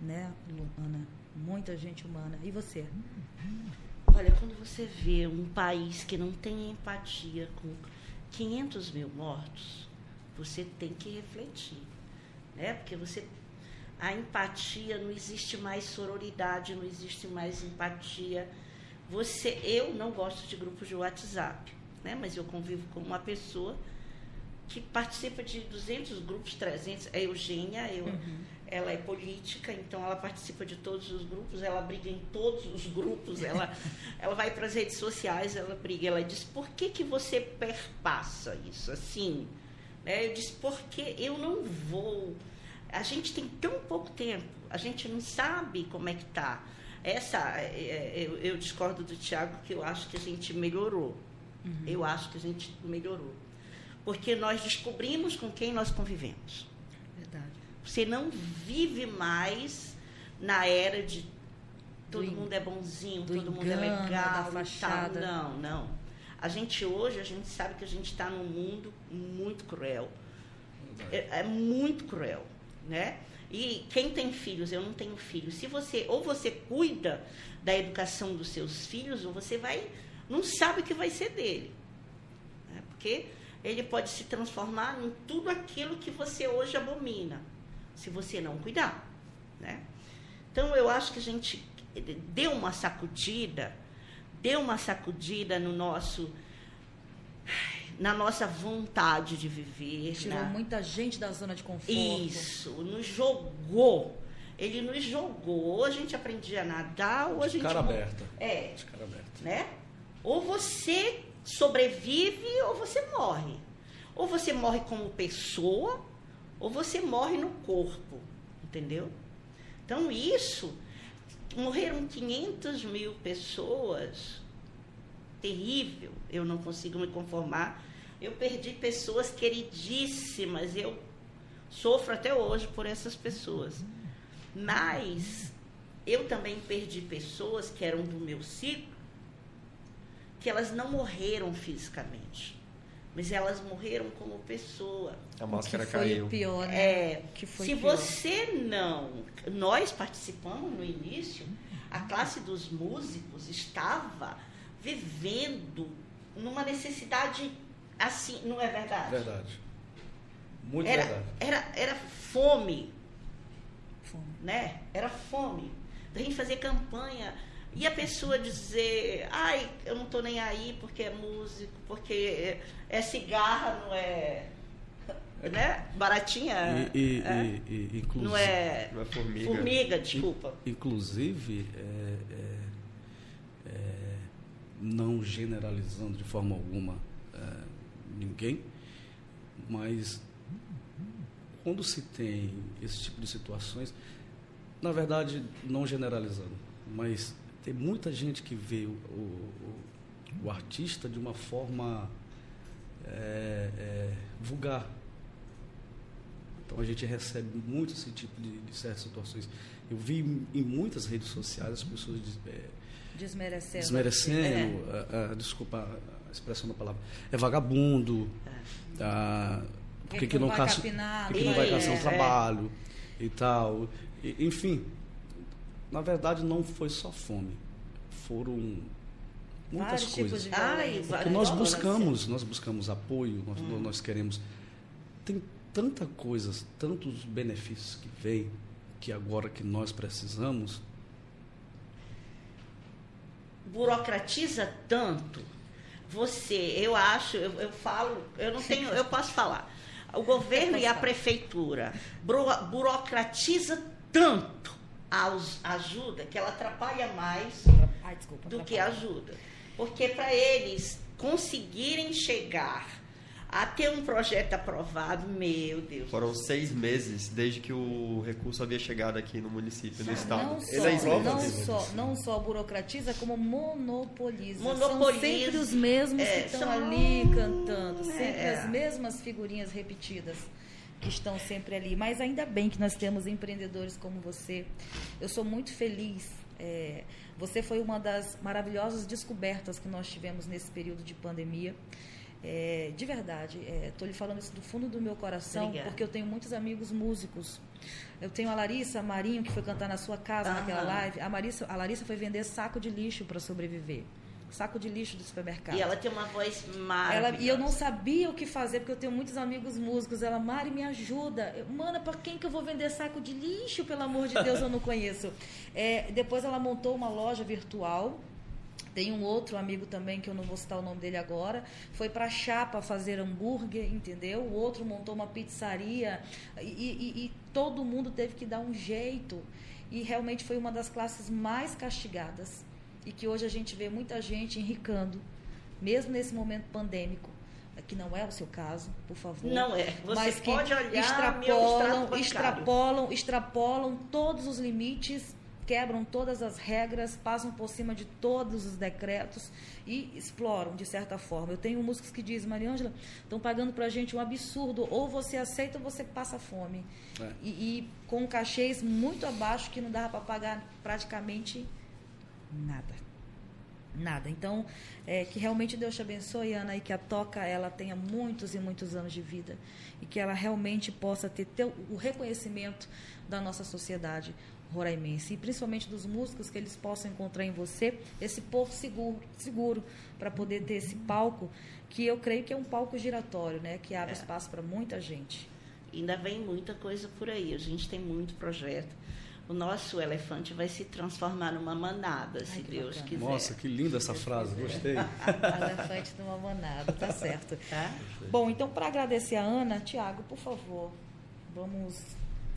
né, Luana? Muita gente humana. E você? Olha, quando você vê um país que não tem empatia com 500 mil mortos, você tem que refletir né? Porque você a empatia não existe mais sororidade, não existe mais empatia. Você, eu não gosto de grupos de WhatsApp, né? Mas eu convivo com uma pessoa que participa de 200 grupos, 300. É Eugênia, eu, uhum. ela é política, então ela participa de todos os grupos, ela briga em todos os grupos, ela, ela vai para as redes sociais, ela briga, ela diz: por que, que você perpassa isso assim? Né? Eu disse, porque eu não vou. A gente tem tão pouco tempo, a gente não sabe como é que está. Essa, é, é, eu, eu discordo do Tiago, que eu acho que a gente melhorou. Uhum. Eu acho que a gente melhorou. Porque nós descobrimos com quem nós convivemos. Verdade. Você não vive mais na era de todo Do mundo é bonzinho, do todo mundo é engano, legal, da fachada. tal. Não, não. A gente hoje, a gente sabe que a gente está num mundo muito cruel. É, é muito cruel, né? E quem tem filhos, eu não tenho filhos. Se você ou você cuida da educação dos seus filhos, ou você vai não sabe o que vai ser dele, né? porque ele pode se transformar em tudo aquilo que você hoje abomina, se você não cuidar, né? Então eu acho que a gente deu uma sacudida, deu uma sacudida no nosso na nossa vontade de viver. Tirou na- muita gente da zona de conforto. Isso, nos jogou. Ele nos jogou. Ou a gente aprendia a nadar, ou a De gente. cara aberta. É, De cara aberta. né? Ou você sobrevive ou você morre. Ou você morre como pessoa, ou você morre no corpo. Entendeu? Então, isso. Morreram 500 mil pessoas. Terrível. Eu não consigo me conformar. Eu perdi pessoas queridíssimas. Eu sofro até hoje por essas pessoas. Mas eu também perdi pessoas que eram do meu ciclo, que elas não morreram fisicamente, mas elas morreram como pessoa. A O máscara que foi caiu. o pior, né? É, O que foi se pior. você não. Nós participamos no início, a classe dos músicos estava vivendo numa necessidade assim, não é verdade? Verdade. Muito era, verdade. era, era fome, Fome. né? Era fome. Da gente fazer campanha. E a pessoa dizer, ai, eu não tô nem aí porque é músico, porque é, é cigarra, não é. Né? Baratinha. E, e, é? e- e- inclusive, não é. Não é formiga. Formiga, desculpa. inclusive é, é, é, não generalizando de forma alguma é, ninguém, mas quando se tem esse tipo de situações, na verdade, não generalizando, mas tem muita gente que vê o, o- o- artista de uma forma é, é, vulgar. Então a gente recebe muito esse tipo de, de certas situações. Eu vi em, muitas redes sociais as pessoas diz- é, Desmerecendo. desmerecendo, ah, ah, desculpa a expressão da palavra, é vagabundo, ah, por que, que que não caça, por que não vai caçar um é. trabalho e tal. E- enfim, na verdade não foi só fome, foram muitas Vários coisas. tipos de Ai, Porque nós Violência. buscamos, nós buscamos apoio, nós, nós queremos. Tem tanta coisas, tantos benefícios que vem, que agora que nós precisamos, burocratiza tanto. Você, eu acho, eu, eu falo, eu não tenho, eu posso falar. O governo e a prefeitura buro- burocratiza tanto ajuda que ela atrapalha mais Ai, desculpa. do que atrapalhei. ajuda. Porque para eles conseguirem chegar a ter um projeto aprovado, meu Deus. Foram seis meses desde que o recurso havia chegado aqui no município, no estado. Não Seis só, não, meses. só, não só burocratiza, como monopoliza. Monopoliza. São sempre os mesmos É, que estão são- ali cantando, sempre É. as mesmas figurinhas repetidas que estão sempre ali. Mas ainda bem que nós temos empreendedores como você. Eu sou muito feliz. é, você foi uma das maravilhosas descobertas que nós tivemos nesse período de pandemia. É, de verdade, estou lhe falando isso do fundo do meu coração, Obrigada. porque eu tenho muitos amigos músicos. Eu tenho a Larissa Marinho, que foi cantar na sua casa naquela live. A, Marissa, a Larissa foi vender saco de lixo para sobreviver. Saco de lixo do supermercado. E ela tem uma voz Ela- maravilhosa. e eu não sabia o que fazer, porque eu tenho muitos amigos músicos. Ela, Mari, me ajuda. Eu, Mana, para quem que eu vou vender saco de lixo? Pelo amor de Deus, eu não conheço. É, depois ela montou uma loja virtual. Tem um outro amigo também, que eu não vou citar o nome dele agora, foi para Chapa fazer hambúrguer, entendeu? O outro montou uma pizzaria e, e- e todo mundo teve que dar um jeito. E realmente foi uma das classes mais castigadas. E que hoje a gente vê muita gente enricando, mesmo nesse momento pandêmico, que não é o seu caso, por favor. Não é. Você mas que pode olhar extrapolam, extrapolam, extrapolam todos os limites quebram todas as regras, passam por cima de todos os decretos e exploram, de certa forma. Eu tenho músicos que dizem, Mariângela, estão pagando para a gente um absurdo, ou você aceita ou você passa fome. É. E, e, com cachês muito abaixo que não dava para pagar praticamente nada. Nada. Então, é, que realmente Deus te abençoe, Ana, e que a Toca ela tenha muitos e muitos anos de vida e que ela realmente possa ter, ter o reconhecimento da nossa sociedade roraimense e principalmente dos músicos que eles possam encontrar em você esse porto seguro, seguro para poder ter esse palco que eu creio que é um palco giratório, né, que abre é. espaço para muita gente. Ainda vem muita coisa por aí. A gente tem muito projeto. O nosso elefante vai se transformar numa manada, Ai, se Deus bacana. quiser. Nossa, que linda essa frase, gostei. elefante numa manada, tá certo. Tá? Bom, então para agradecer a Ana, Tiago, por favor, vamos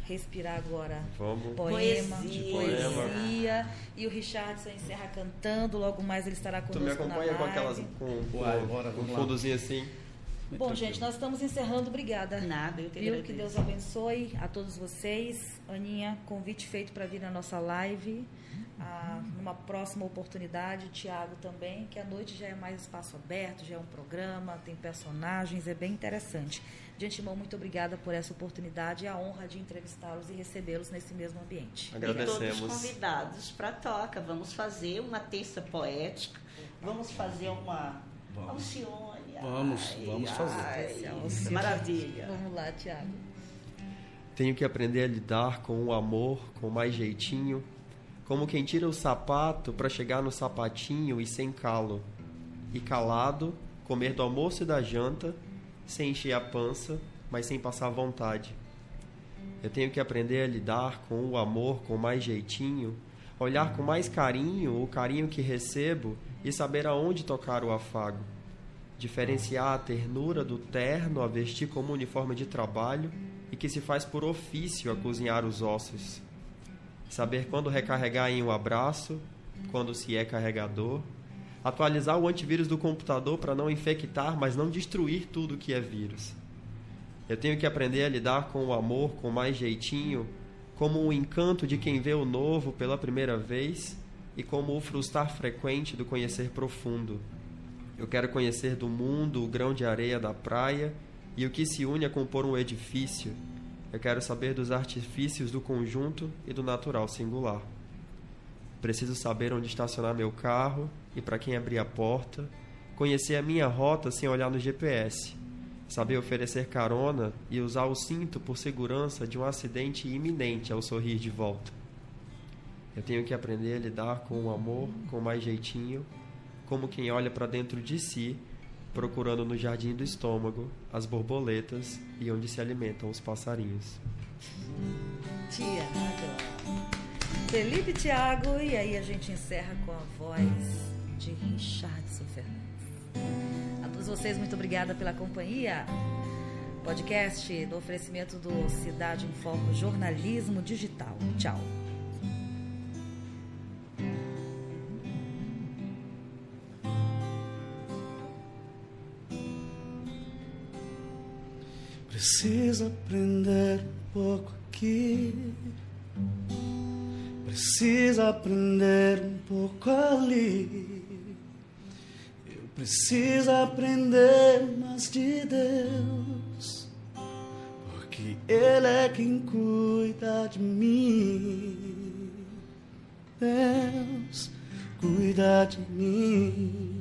respirar agora. Vamos. Poema, poesia. poesia. E o Richardson encerra cantando, logo mais ele estará conosco Tu me acompanha com aquelas com, com, Uai, bora, com um fundozinho assim. Bom, tranquilo. gente, nós estamos encerrando. Obrigada. Nada, eu que Viu? Que Deus abençoe a todos vocês. Aninha, convite feito para vir na nossa live. Ah, numa próxima oportunidade, Tiago também, que a noite já é mais espaço aberto, já é um programa, tem personagens, é bem interessante. De antemão, muito obrigada por essa oportunidade e a honra de entrevistá-los e recebê-los nesse mesmo ambiente. Agradecemos. E todos convidados para a toca. Vamos fazer uma terça poética, vamos fazer uma vamos. Alcione. Vamos, ai, vamos fazer. Ai, maravilha. Vamos lá, Tiago. Tenho que aprender a lidar com o amor com mais jeitinho, como quem tira o sapato para chegar no sapatinho e sem calo, e calado, comer do almoço e da janta, sem encher a pança, mas sem passar vontade. Eu tenho que aprender a lidar com o amor com mais jeitinho, olhar com mais carinho o carinho que recebo e saber aonde tocar o afago. Diferenciar a ternura do terno a vestir como uniforme de trabalho e que se faz por ofício a cozinhar os ossos saber quando recarregar em um abraço, quando se é carregador, atualizar o antivírus do computador para não infectar, mas não destruir tudo que é vírus. Eu tenho que aprender a lidar com o amor com mais jeitinho, como o encanto de quem vê o novo pela primeira vez e como o frustrar frequente do conhecer profundo. Eu quero conhecer do mundo o grão de areia da praia e o que se une a compor um edifício eu quero saber dos artifícios do conjunto e do natural singular. Preciso saber onde estacionar meu carro e para quem abrir a porta, conhecer a minha rota sem olhar no GPS, saber oferecer carona e usar o cinto por segurança de um acidente iminente ao sorrir de volta. Eu tenho que aprender a lidar com o amor com mais jeitinho, como quem olha para dentro de si procurando no jardim do estômago as borboletas e onde se alimentam os passarinhos. Tiago. Felipe Tiago, e aí a gente encerra com a voz de Richardson Fernandes. A todos vocês, muito obrigada pela companhia. Podcast do oferecimento do Cidade em Foco Jornalismo Digital. Tchau. Precisa aprender um pouco aqui. Precisa aprender um pouco ali. Eu preciso aprender mais de Deus. Porque Ele é quem cuida de mim. Deus cuida de mim.